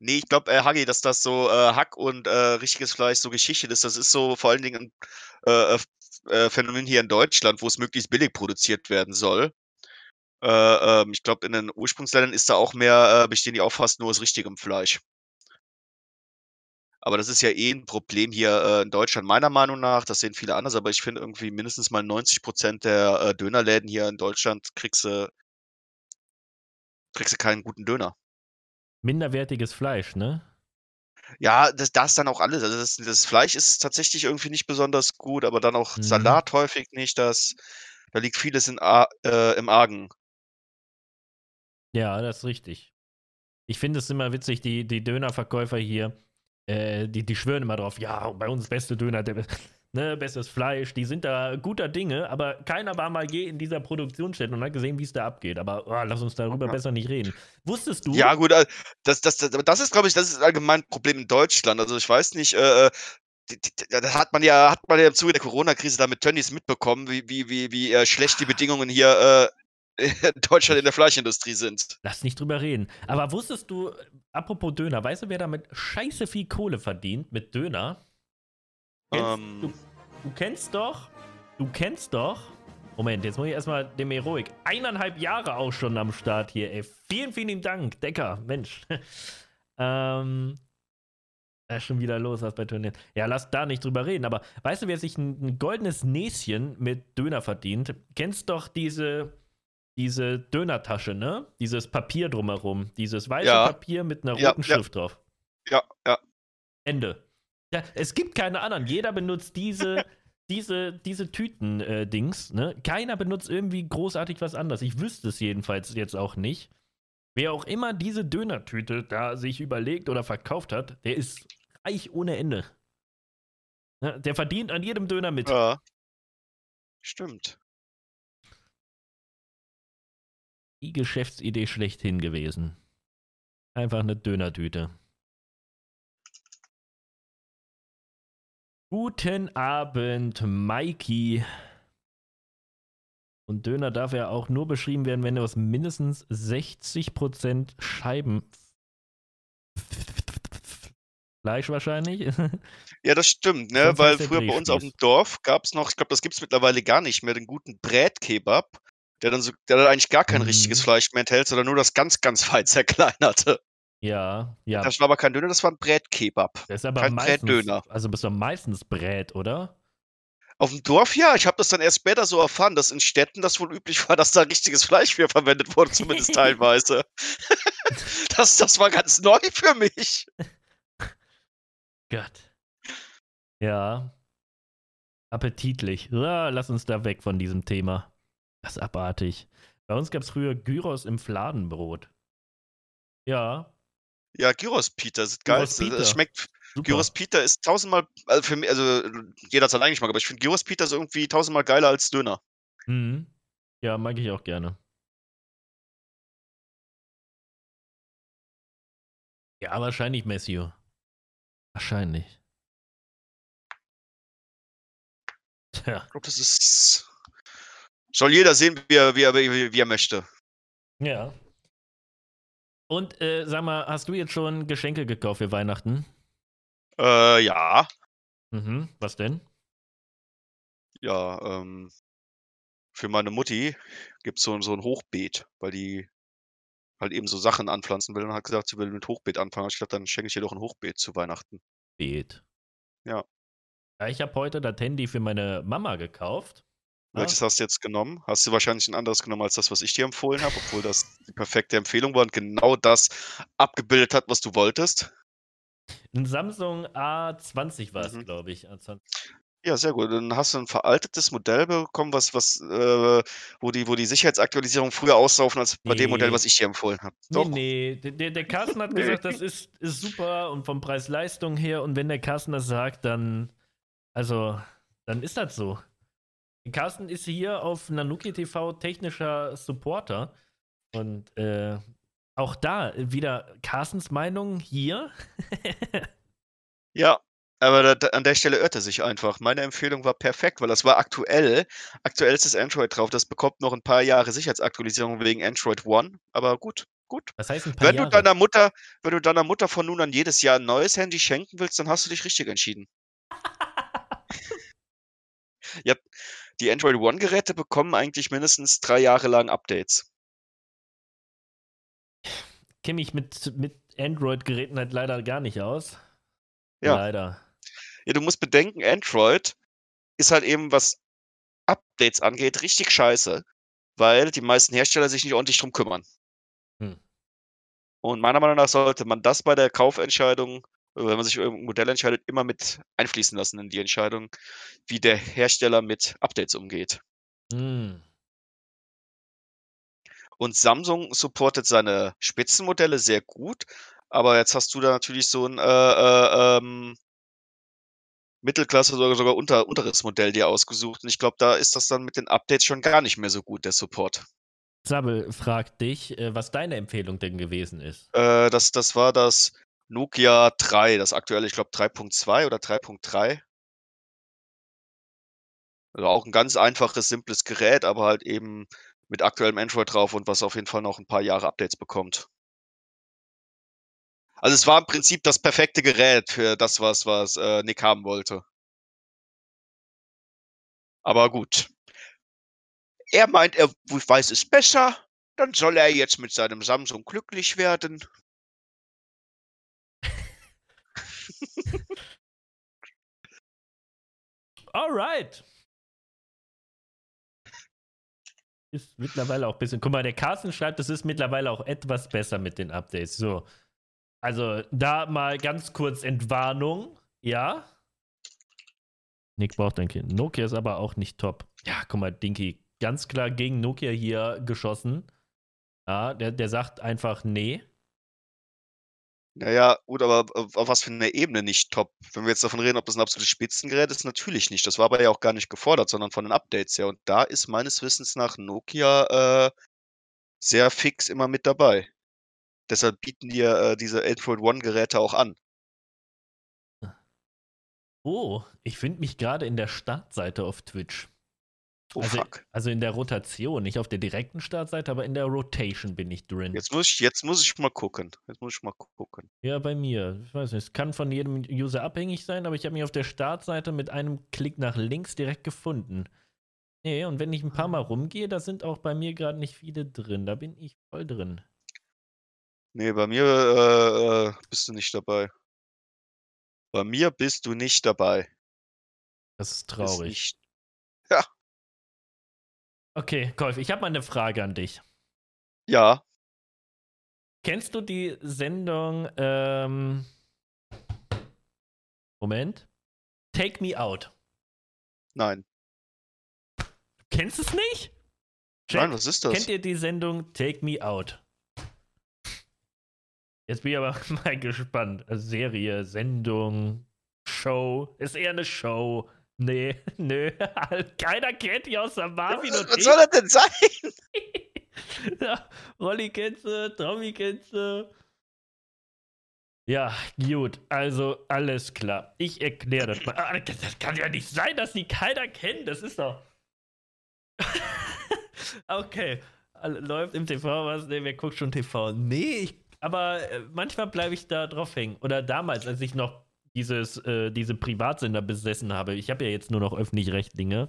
Nee, ich glaube, äh, Hagi, dass das so äh, Hack und äh, richtiges Fleisch so Geschichte ist. Das ist so vor allen Dingen ein äh, äh, äh, Phänomen hier in Deutschland, wo es möglichst billig produziert werden soll. Äh, ähm, ich glaube, in den Ursprungsländern ist da auch mehr, bestehen die auch fast nur aus richtigem Fleisch. Aber das ist ja eh ein Problem hier in Deutschland, meiner Meinung nach. Das sehen viele anders, aber ich finde irgendwie mindestens mal 90% der äh, Dönerläden hier in Deutschland kriegst du, kriegst du keinen guten Döner. Minderwertiges Fleisch, ne? Ja, das, das dann auch alles. Also das, das Fleisch ist tatsächlich irgendwie nicht besonders gut, aber dann auch Mhm. Salat häufig nicht. Das, da liegt vieles in, äh, im Argen. Ja, das ist richtig. Ich finde es immer witzig, die, die Dönerverkäufer hier, äh, die, die schwören immer drauf, ja, bei uns beste Döner, der, ne, bestes Fleisch, die sind da guter Dinge, aber keiner war mal je in dieser Produktionsstätte und hat gesehen, wie es da abgeht. Aber oh, lass uns darüber Ja. besser nicht reden. Wusstest du? Ja, gut, äh, das, das, das, das ist, glaube ich, das ist allgemein ein Problem in Deutschland. Also ich weiß nicht, äh, äh, die- die- da hat man ja, hat man ja im Zuge der Corona-Krise da mit Tönnies mitbekommen, wie, wie, wie, wie äh, schlecht die Bedingungen hier äh, in Deutschland in der Fleischindustrie sind. Lass nicht drüber reden. Aber wusstest du, apropos Döner, weißt du, wer damit scheiße viel Kohle verdient mit Döner? Kennst, Ähm. du, du kennst doch, du kennst doch. Moment, jetzt muss ich erstmal dem Heroik. Eineinhalb Jahre auch schon am Start hier, ey. Vielen, vielen Dank, Decker, Mensch. ähm. Da ist schon wieder los, was bei Turnieren. Ja, lass da nicht drüber reden. Aber weißt du, wer sich ein, ein goldenes Näschen mit Döner verdient? Kennst doch diese, diese Dönertasche, ne? Dieses Papier drumherum. Dieses weiße Ja. Papier mit einer Ja, roten ja. Schrift drauf. Ja, ja. Ende. Ja, es gibt keine anderen. Jeder benutzt diese, diese, diese Tüten-Dings. ne? Keiner benutzt irgendwie großartig was anderes. Ich wüsste es jedenfalls jetzt auch nicht. Wer auch immer diese Dönertüte da sich überlegt oder verkauft hat, der ist reich ohne Ende. Ne? Der verdient an jedem Döner mit. ja. Stimmt. Die Geschäftsidee schlechthin gewesen. Einfach eine Dönertüte. Guten Abend, Mikey. Und Döner darf ja auch nur beschrieben werden, wenn er aus mindestens 60% Scheiben. Fleisch wahrscheinlich. Ja, das stimmt, ne? Sonst Weil früher bei uns auf dem. Dorf gab es noch, ich glaube, das gibt es mittlerweile gar nicht mehr, den guten Brätkebab, der dann so, der dann eigentlich gar kein richtiges Mhm. Fleisch mehr enthält, sondern nur das ganz, ganz fein zerkleinerte. Ja, ja. Das war aber kein Döner, das war ein Brätkebab. Das ist aber kein meistens, Brätdöner. also bist du meistens Brät, oder? Auf dem Dorf ja, ich habe das dann erst später so erfahren, dass in Städten das wohl üblich war, dass da richtiges Fleisch für verwendet wurde, zumindest teilweise. das, das war ganz neu für mich. Gott. Ja. Appetitlich. Ja, lass uns da weg von diesem Thema. Das ist abartig. Bei uns gab es früher Gyros im Fladenbrot. Ja, Ja, Gyros Peter, das ist geil. Gyros Es Peter. es schmeckt, super. Gyros Peter ist tausendmal, also für mich, also jeder hat eigenen Geschmack, aber ich finde Gyros Peter ist irgendwie tausendmal geiler als Döner. Mhm. Ja, mag ich auch gerne. Ja, wahrscheinlich Messio. Wahrscheinlich. Tja, Ich glaube, das ist. Soll jeder sehen, wie er, wie er, wie er möchte. ja. Und äh, sag mal, hast du jetzt schon Geschenke gekauft für Weihnachten? Äh, ja. Mhm. Was denn? Ja, ähm. Für meine Mutti gibt es so, so ein Hochbeet, weil die halt eben so Sachen anpflanzen will und hat gesagt, sie will mit Hochbeet anfangen. Ich dachte, dann schenke ich ihr doch ein Hochbeet zu Weihnachten. Beet. Ja. Ja, ich habe heute das Handy für meine Mama gekauft. Welches hast du jetzt genommen? Hast du wahrscheinlich ein anderes genommen als das, was ich dir empfohlen habe, obwohl das die perfekte Empfehlung war und genau das abgebildet hat, was du wolltest. Ein Samsung A20 war es, Mhm. glaube ich. A20. Ja, sehr gut. Dann hast du ein veraltetes Modell bekommen, was, was, äh, wo die, wo die Sicherheitsaktualisierung früher auslaufen als bei dem Modell, Nee. was ich dir empfohlen habe. Nee, Doch. nee. Der, der, der Carsten hat Nee. gesagt, das ist, ist super und vom Preis-Leistung her. Und wenn der Carsten das sagt, dann, also, dann ist das so. Carsten ist hier auf Nanuki TV technischer Supporter. Und äh, auch da wieder Carstens Meinung hier. Ja, aber da, an der Stelle irrt er sich einfach. Meine Empfehlung war perfekt, weil das war aktuell. Aktuell ist das Android drauf. Das bekommt noch ein paar Jahre Sicherheitsaktualisierung wegen Android One. Aber gut, gut. Das heißt ein paar Wenn Jahre. du deiner Mutter, wenn du deiner Mutter von nun an jedes Jahr ein neues Handy schenken willst, dann hast du dich richtig entschieden. ja, die Android One-Geräte bekommen eigentlich mindestens drei Jahre lang Updates. kenne mich mit, mit Android-Geräten halt leider gar nicht aus. Ja. Leider. Ja, du musst bedenken, Android ist halt eben, was Updates angeht, richtig scheiße, weil die meisten Hersteller sich nicht ordentlich drum kümmern. Hm. Und meiner Meinung nach sollte man das bei der Kaufentscheidung, wenn man sich für irgendein Modell entscheidet, immer mit einfließen lassen in die Entscheidung, wie der Hersteller mit Updates umgeht. Hm. Und Samsung supportet seine Spitzenmodelle sehr gut, aber jetzt hast du da natürlich so ein äh, äh, ähm, Mittelklasse oder sogar unter, unteres Modell dir ausgesucht. Und ich glaube, da ist das dann mit den Updates schon gar nicht mehr so gut, der Support. Sabbel fragt dich, äh, was deine Empfehlung denn gewesen ist. Äh, das, das war das Nokia 3, das aktuelle, ich glaube 3.2 oder 3.3. Also auch ein ganz einfaches, simples Gerät, aber halt eben mit aktuellem Android drauf und was auf jeden Fall noch ein paar Jahre Updates bekommt. Also es war im Prinzip das perfekte Gerät für das, was, was äh, Nick haben wollte. Aber gut. Er meint, er weiß es besser, dann soll er jetzt mit seinem Samsung glücklich werden. Alright. Ist mittlerweile auch ein bisschen. Guck mal, der Carsten schreibt, es ist mittlerweile auch etwas besser mit den Updates. So. Also, da mal ganz kurz Entwarnung. Ja. Nick braucht ein Kind. Nokia ist aber auch nicht top. Ja, guck mal, Dinky, ganz klar gegen Nokia hier geschossen. Ja, der, der sagt einfach nee. Naja, gut, aber auf was für einer Ebene nicht top? Wenn wir jetzt davon reden, ob das ein absolutes Spitzengerät ist, natürlich nicht. Das war aber ja auch gar nicht gefordert, sondern von den Updates her. Und da ist meines Wissens nach Nokia äh, sehr fix immer mit dabei. Deshalb bieten die ja äh, diese Android One-Geräte auch an. Oh, ich finde mich gerade in der Startseite auf Twitch. Oh also, fuck. also in der Rotation, nicht auf der direkten Startseite, aber in der Rotation bin ich drin. Jetzt muss ich, jetzt muss ich mal gucken. Jetzt muss ich mal gucken. Ja, bei mir. Ich weiß nicht, es kann von jedem User abhängig sein, aber ich habe mich auf der Startseite mit einem Klick nach links direkt gefunden. Nee, und wenn ich ein paar Mal rumgehe, da sind auch bei mir gerade nicht viele drin. Da bin ich voll drin. Nee, bei mir äh, äh, bist du nicht dabei. Bei mir bist du nicht dabei. Das ist Ist traurig. nicht. Okay, Kolf, ich habe mal eine Frage an dich. Ja, Kennst du die Sendung, ähm, Moment, Take Me Out? nein. Kennst du es nicht? Nein, Jack, was ist das? Kennt ihr die Sendung Take Me Out? Jetzt bin ich aber mal gespannt. Serie, Sendung, Show. Ist eher eine Show. Nee, nö. Keiner kennt die außer Marvin und was ich. soll das denn sein? ja, Rolli kennst du, Tommy kennst du. Ja, gut, also alles klar. Ich erkläre das mal. Ah, Das kann ja nicht sein, dass die keiner kennt. Das ist doch. okay, läuft im TV was? Nee, wer guckt schon TV? Nee, ich, aber äh, manchmal bleibe ich da drauf hängen. Oder damals, als ich noch dieses, äh, diese Privatsender besessen habe. Ich habe ja jetzt nur noch öffentlich-rechtliche.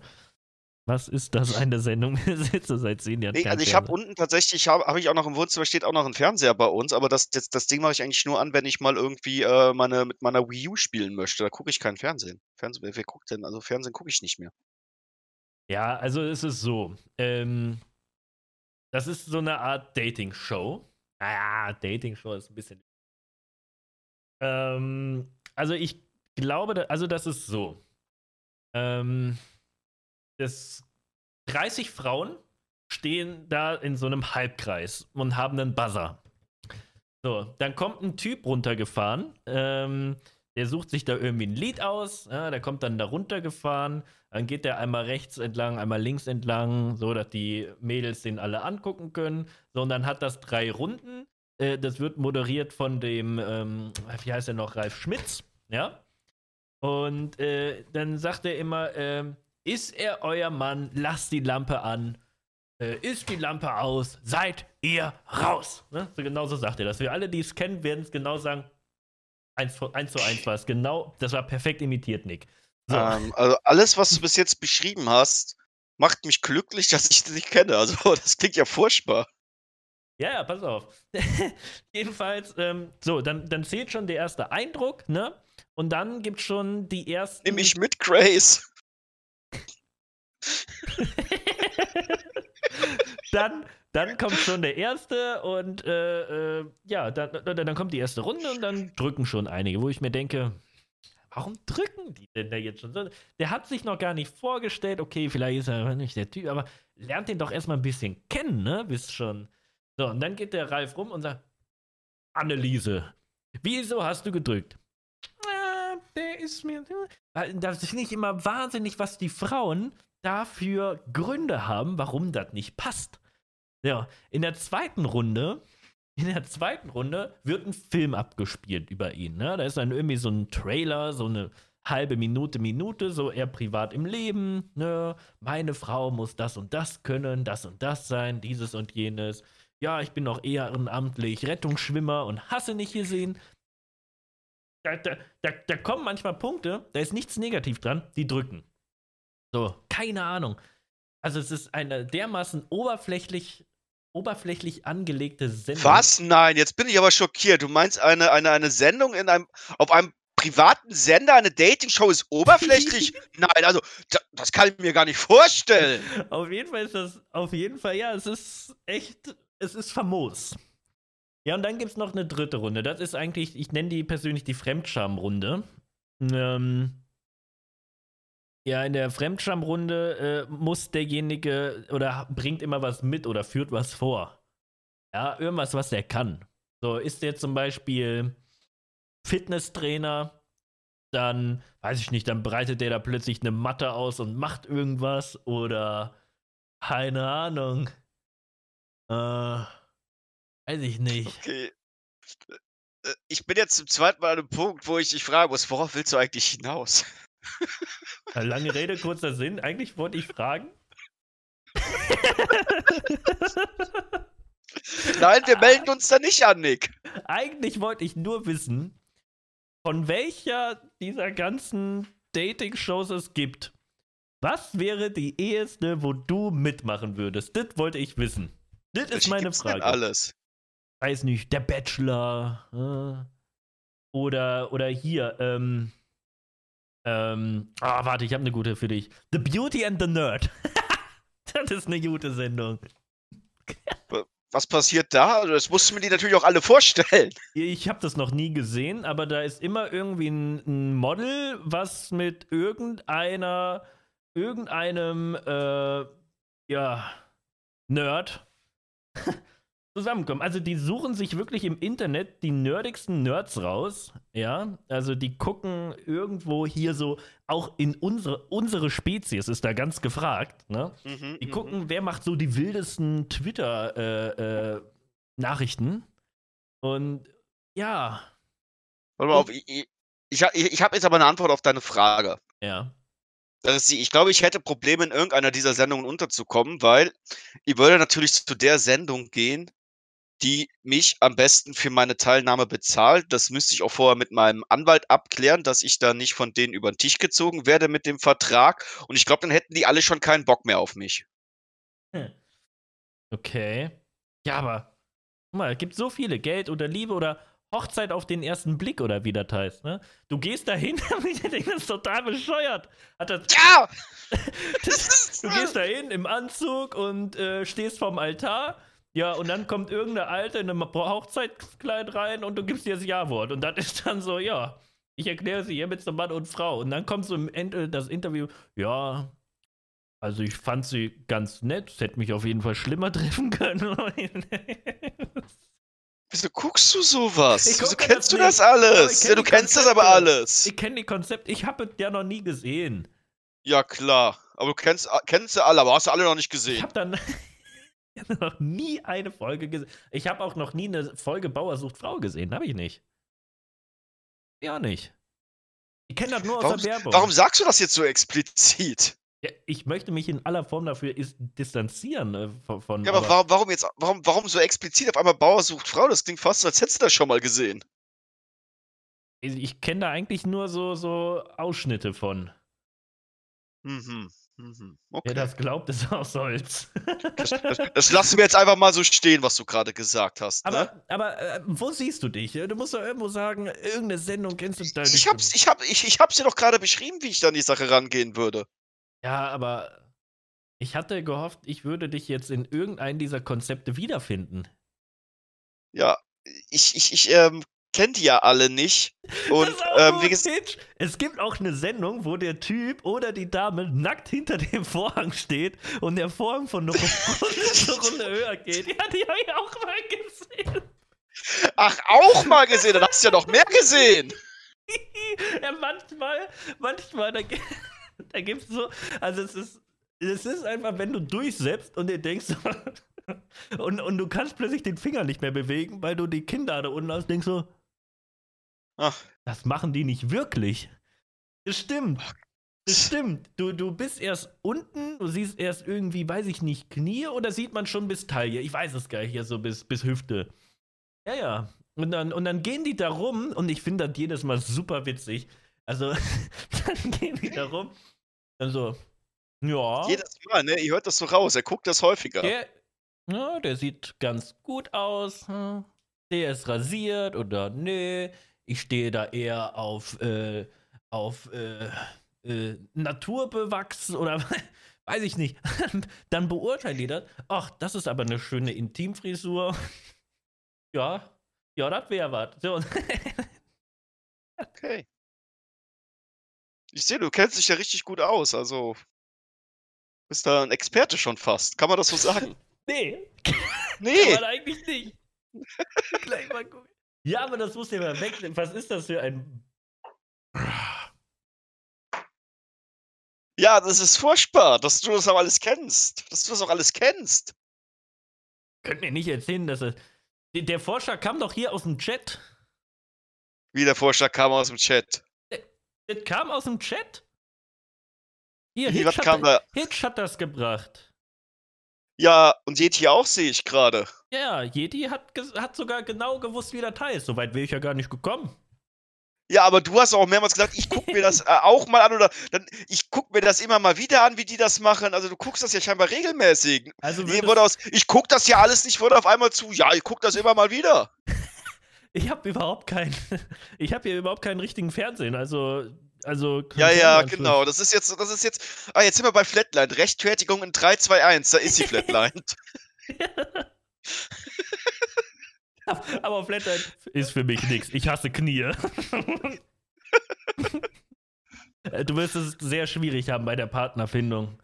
Was ist das eine Sendung? Wir sitzen seit zehn Jahren. Nee, also ich habe unten tatsächlich, habe hab ich auch noch im Wohnzimmer, steht auch noch ein Fernseher bei uns, aber das, das, das Ding mache ich eigentlich nur an, wenn ich mal irgendwie äh, meine, mit meiner Wii U spielen möchte. Da gucke ich kein Fernsehen. Fernsehen. Wer, wer guckt denn? Also Fernsehen gucke ich nicht mehr. Ja, also es ist so. Ähm, das ist so eine Art Dating-Show. Naja, Dating-Show ist ein bisschen. Ähm, also ich glaube, also das ist so. Ähm, das 30 Frauen stehen da in so einem Halbkreis und haben einen Buzzer. So, dann kommt ein Typ runtergefahren, ähm, der sucht sich da irgendwie ein Lied aus, ja, der kommt dann da runtergefahren, dann geht der einmal rechts entlang, einmal links entlang, so dass die Mädels den alle angucken können. So, und dann hat das drei Runden. Äh, das wird moderiert von dem, ähm, wie heißt er noch, Ralf Schmitz, ja. Und äh, dann sagt er immer, äh, ist er euer Mann, lasst die Lampe an. Äh, ist die Lampe aus, seid ihr raus. Ne? So genau so sagt er das. Wir alle, die es kennen, werden es genau sagen. Eins, eins zu eins war es genau. Das war perfekt imitiert, Nick. So. Ähm, also alles, was du bis jetzt beschrieben hast, macht mich glücklich, dass ich dich kenne. Also das klingt ja furchtbar. Ja, ja, pass auf. Jedenfalls, ähm, so, dann, dann zählt schon der erste Eindruck, ne? Und dann gibt es schon die ersten. Nimm mich mit, Grace. dann, dann kommt schon der erste und äh, äh, ja, dann, dann kommt die erste Runde und dann drücken schon einige, wo ich mir denke, warum drücken die denn da jetzt schon so? Der hat sich noch gar nicht vorgestellt, okay, vielleicht ist er nicht der Typ, aber lernt den doch erstmal ein bisschen kennen, ne? Wisst schon. So, und dann geht der Ralf rum und sagt, Anneliese, wieso hast du gedrückt? Ah, der ist mir. Das finde ich immer wahnsinnig, was die Frauen dafür Gründe haben, warum das nicht passt. Ja, in der zweiten Runde in der zweiten Runde wird ein Film abgespielt über ihn. Ne? Da ist dann irgendwie so ein Trailer, so eine halbe Minute, Minute, so er privat im Leben. Ne? Meine Frau muss das und das können, das und das sein, dieses und jenes. Ja, ich bin noch ehrenamtlich Rettungsschwimmer und hasse nicht gesehen. Da, da, da, da kommen manchmal Punkte, da ist nichts negativ dran, die drücken. So, keine Ahnung. Also es ist eine dermaßen oberflächlich oberflächlich angelegte Sendung. Was? Nein, jetzt bin ich aber schockiert. Du meinst, eine, eine, eine Sendung in einem, auf einem privaten Sender, eine Dating-Show ist oberflächlich? Nein, also das, das kann ich mir gar nicht vorstellen. Auf jeden Fall ist das, auf jeden Fall, ja, es ist echt, es ist famos. Ja, und dann gibt es noch eine dritte Runde. Das ist eigentlich, ich nenne die persönlich die Fremdscham-Runde. Ähm, ja, in der Fremdscham-Runde äh, muss derjenige oder bringt immer was mit oder führt was vor. Ja, irgendwas, was er kann. So, ist der zum Beispiel Fitnesstrainer, dann, weiß ich nicht, dann breitet der da plötzlich eine Matte aus und macht irgendwas oder keine Ahnung. Äh, weiß ich nicht. Okay. Äh, ich bin jetzt zum zweiten Mal an einem Punkt, wo ich dich fragen muss, worauf willst du eigentlich hinaus? Lange Rede, kurzer Sinn. Eigentlich wollte ich fragen. Nein, wir melden uns da nicht an, Nick. Eigentlich wollte ich nur wissen, von welcher dieser ganzen Dating-Shows es gibt. Was wäre die eheste, wo du mitmachen würdest? Das wollte ich wissen. Das ist meine Frage. Denn alles. Weiß nicht, der Bachelor. Äh, oder, oder hier, ähm, ähm, ah, warte, ich habe eine gute für dich. The Beauty and the Nerd. das ist eine gute Sendung. Was passiert da? Also, das musst du mir die natürlich auch alle vorstellen. Ich habe das noch nie gesehen, aber da ist immer irgendwie ein, ein Model, was mit irgendeiner, irgendeinem, äh, ja, Nerd zusammenkommen. Also die suchen sich wirklich im Internet die nerdigsten Nerds raus, ja. Also die gucken irgendwo hier so, auch in unsere, unsere Spezies ist da ganz gefragt, ne? Mhm, die mhm. gucken, wer macht so die wildesten Twitter-Nachrichten. Äh, äh, Und ja. Warte mal auf, ich, ich, ich, ich habe jetzt aber eine Antwort auf deine Frage. Ja. Das ist die, ich glaube, ich hätte Probleme, in irgendeiner dieser Sendungen unterzukommen, weil ich würde natürlich zu der Sendung gehen, die mich am besten für meine Teilnahme bezahlt. Das müsste ich auch vorher mit meinem Anwalt abklären, dass ich da nicht von denen über den Tisch gezogen werde mit dem Vertrag. Und ich glaube, dann hätten die alle schon keinen Bock mehr auf mich. Hm. Okay. Ja, aber guck mal, es gibt so viele Geld oder Liebe oder Hochzeit auf den ersten Blick oder wie das heißt, ne? Du gehst dahin, ich denke, das ist total bescheuert. Hat das, ja! das, du gehst dahin im Anzug und äh, stehst vorm Altar ja, und dann kommt irgendeine Alte in einem Hochzeitskleid rein und du gibst ihr das Ja-Wort. Und das ist dann so, ja, ich erkläre sie hiermit zum Mann und Frau. Und dann kommt so im Ende das Interview, ja, also ich fand sie ganz nett, es hätte mich auf jeden Fall schlimmer treffen können. Wieso guckst du sowas? Ich Wieso kennst das du das nicht. Alles? ich kenn Ja, du kennst das aber Konzepte. alles. Ich kenne die Konzepte, ich habe es ja noch nie gesehen. Ja, klar. Aber du kennst, kennst sie alle, aber hast du alle noch nicht Ich gesehen. habe dann ich hab noch nie eine Folge gesehen. Ich habe auch noch nie eine Folge Bauer sucht Frau gesehen, habe ich nicht. Ja, nicht. Ich kenne das nur aus Warum, der Werbung. warum sagst du das jetzt so explizit? Ja, ich möchte mich in aller Form dafür is- distanzieren äh, von. von Ja, aber warum, warum jetzt, warum, warum so explizit auf einmal Bauer sucht Frau? Das klingt fast so, als hättest du das schon mal gesehen. ich, ich kenne da eigentlich nur so, so Ausschnitte von. Mhm. Mhm. Wer Okay. das glaubt, ist aus Holz. Das, das lassen wir jetzt einfach mal so stehen, was du gerade gesagt hast. Ne? aber aber äh, wo siehst du dich? Du musst doch irgendwo sagen, irgendeine Sendung kennst du da Ich nicht. hab's, ich hab, ich, ich hab's dir doch gerade beschrieben, wie ich dann die Sache rangehen würde. Ja, aber ich hatte gehofft, ich würde dich jetzt in irgendeinem dieser Konzepte wiederfinden. Ja, ich, ich, ich ähm, kenne die ja alle nicht. Und ähm, wie gesagt. Es gibt auch eine Sendung, wo der Typ oder die Dame nackt hinter dem Vorhang steht und der Vorhang von einer Runde Runde höher geht. Ja, die habe ich auch mal gesehen. ach, auch mal gesehen, dann hast du ja noch mehr gesehen. ja, manchmal, manchmal, da, da gibt es so, also es ist, es ist einfach, wenn du durchsetzt und dir denkst, und, und du kannst plötzlich den Finger nicht mehr bewegen, weil du die Kinder da unten hast, denkst so, Ach, das machen die nicht wirklich. Das stimmt. Das stimmt. Du, du bist erst unten, du siehst erst irgendwie, weiß ich nicht, Knie oder sieht man schon bis Taille? Ich weiß es gar nicht, hier so bis, bis Hüfte. Ja, ja. Und dann, und dann gehen die da rum und ich finde das jedes Mal super witzig. Also, dann gehen die da rum. Dann so, ja. jedes Mal, ne? Ihr hört das so raus, er guckt das häufiger. Der, ja, der sieht ganz gut aus. hm. Der ist rasiert oder nö. Ich stehe da eher auf, äh, auf äh, äh, naturbewachsen oder weiß ich nicht. Dann beurteilen die das. Ach, das ist aber eine schöne Intimfrisur. Ja, ja, das wäre was. So. Okay. Ich sehe, du kennst dich ja richtig gut aus, also bist da ein Experte schon fast. Kann man das so sagen? nee, kann Nee, man eigentlich nicht. Gleich mal gucken. Ja, aber das muss ja mal weg. Was ist das für ein. ja, das ist furchtbar, dass du das auch alles kennst. Dass du das auch alles kennst. Könnt mir nicht erzählen, dass er. Der- Forscher kam doch hier aus dem Chat. Wie der Vorschlag kam aus dem Chat. Das kam aus dem Chat. Hier, Hitch hat, kam da? Hitch hat das gebracht. Ja, und Yeti auch sehe ich gerade. Ja, Yeti hat, hat sogar genau gewusst, wie das heißt. Soweit wäre ich ja gar nicht gekommen. Ja, aber du hast auch mehrmals gesagt, ich gucke mir das äh, auch mal an oder dann, ich gucke mir das immer mal wieder an, wie die das machen. Also du guckst das ja scheinbar regelmäßig. Also würdest- wurde aus, ich gucke das ja alles nicht, wurde auf einmal zu, ja, ich gucke das immer mal wieder. ich habe überhaupt keinen. Ich habe hier überhaupt keinen richtigen Fernsehen. Also. also Ja, ja, genau. Das ist jetzt, das ist jetzt, ah, jetzt sind wir bei Flatline. Rechtfertigung in 3, 2, 1, da ist sie Flatline. Aber Flatline ist für mich nichts. Ich hasse Knie. Äh, du wirst es sehr schwierig haben bei der Partnerfindung.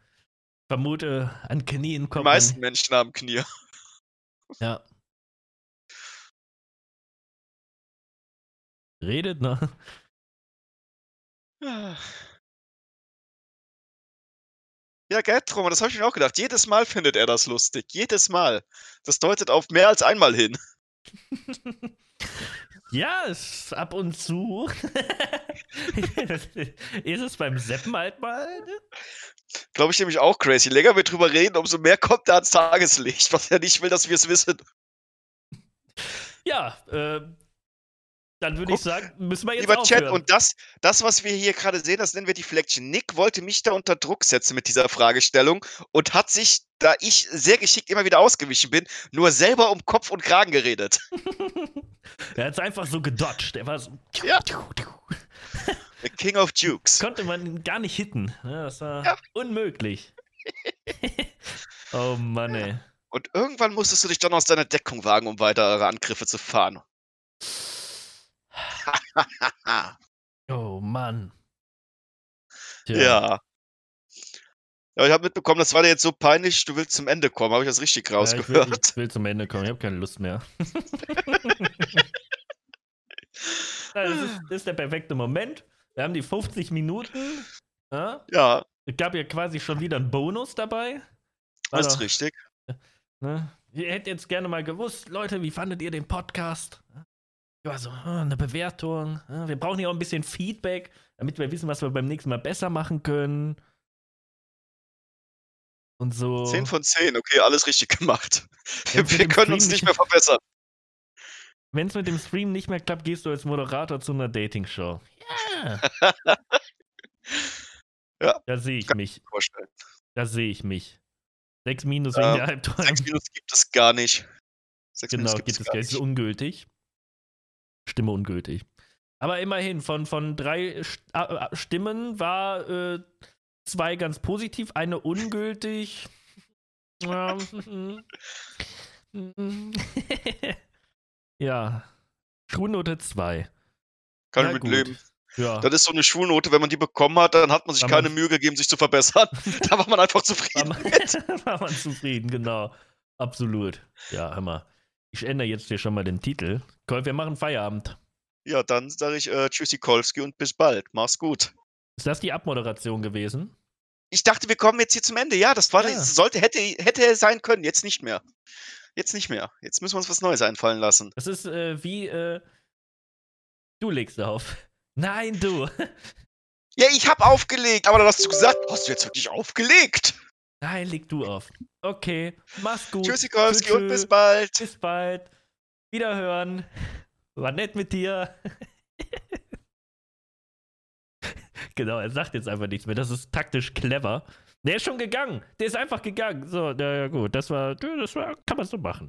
Vermute, an Knien Die kommt meisten. Menschen haben Knie. Ja. Redet, ne? Ja, Gertrum, das habe ich mir auch gedacht. Jedes Mal findet er das lustig. Jedes Mal. Das deutet auf mehr als einmal hin. Ja, ist ab und zu. ist es beim Seppen halt mal? ne? Glaube ich nämlich auch crazy. Je länger wir drüber reden, umso mehr kommt er ans Tageslicht, was er nicht will, dass wir es wissen. Ja, äh, dann würde ich sagen, müssen wir jetzt Lieber Chat, aufhören. und das, das, was wir hier gerade sehen, das nennen wir die Flexion. Nick wollte mich da unter Druck setzen mit dieser Fragestellung und hat sich, da ich sehr geschickt immer wieder ausgewichen bin, nur selber um Kopf und Kragen geredet. er hat es einfach so gedodged. Er war so. Ja. The King of Jukes. Konnte man gar nicht hitten. ne? Das war Ja. unmöglich. oh Mann, ey. Und irgendwann musstest du dich dann aus deiner Deckung wagen, um weitere Angriffe zu fahren. Oh Mann. Tja. ja. Ja, ich habe mitbekommen, das war dir jetzt so peinlich, du willst zum Ende kommen. Habe ich das richtig Ja, ich, will, rausgehört? ich will zum Ende kommen, ich habe keine Lust mehr. Das, ist, das ist der perfekte Moment. Wir haben die 50 Minuten. Ja? Ja, Es gab ja quasi schon wieder einen Bonus dabei. War das ist doch- richtig. Ne? Ihr hättet jetzt gerne mal gewusst, Leute, wie fandet ihr den Podcast? Ja, so ah, eine Bewertung. ah, Wir brauchen ja auch ein bisschen Feedback, damit wir wissen, was wir beim nächsten Mal besser machen können. Und so. 10 von 10, okay, alles richtig gemacht. Wir können Stream uns nicht- mehr verbessern. Wenn es mit dem Stream nicht mehr klappt, gehst du als Moderator zu einer Dating-Show. Ja. Ja. Da sehe ich mich. Vorstellen. Da sehe ich mich. Sechs Minus wegen Ähm, der Halbträume. 6 Minus gibt es gar nicht. 6 Genau, Minus gibt es gar nicht. Ist ungültig. Stimme ungültig. Aber immerhin, von, von drei äh, äh, Stimmen war äh, zwei ganz positiv, eine ungültig. Ja. Schulnote 2. Kann Ja, ich mit gut. leben. Ja. Das ist so eine Schulnote, wenn man die bekommen hat, dann hat man sich War keine man- Mühe gegeben, sich zu verbessern. da war man einfach war, zufrieden. man, war man zufrieden, genau. Absolut. Ja, hör mal. Ich ändere jetzt hier schon mal den Titel. Kolf, wir machen Feierabend. Ja, dann sage ich äh, Tschüssi Kolski und bis bald. Mach's gut. Ist das die Abmoderation gewesen? Ich dachte, wir kommen jetzt hier zum Ende. Ja, das war, Ja. das sollte, hätte, hätte sein können. Jetzt nicht mehr. Jetzt nicht mehr. Jetzt müssen wir uns was Neues einfallen lassen. Das ist äh, wie, äh, du legst auf. Nein, du. Ja, ich hab aufgelegt, aber dann hast du gesagt, hast du jetzt wirklich aufgelegt? Nein, leg du auf. Okay, mach's gut. Tschüssi Kolski Tschö, und bis bald. Bis bald. Wiederhören. War nett mit dir. genau, er sagt jetzt einfach nichts mehr. Das ist taktisch clever. Der ist schon gegangen. Der ist einfach gegangen. So, na ja, gut. Das war, das war, kann man so machen.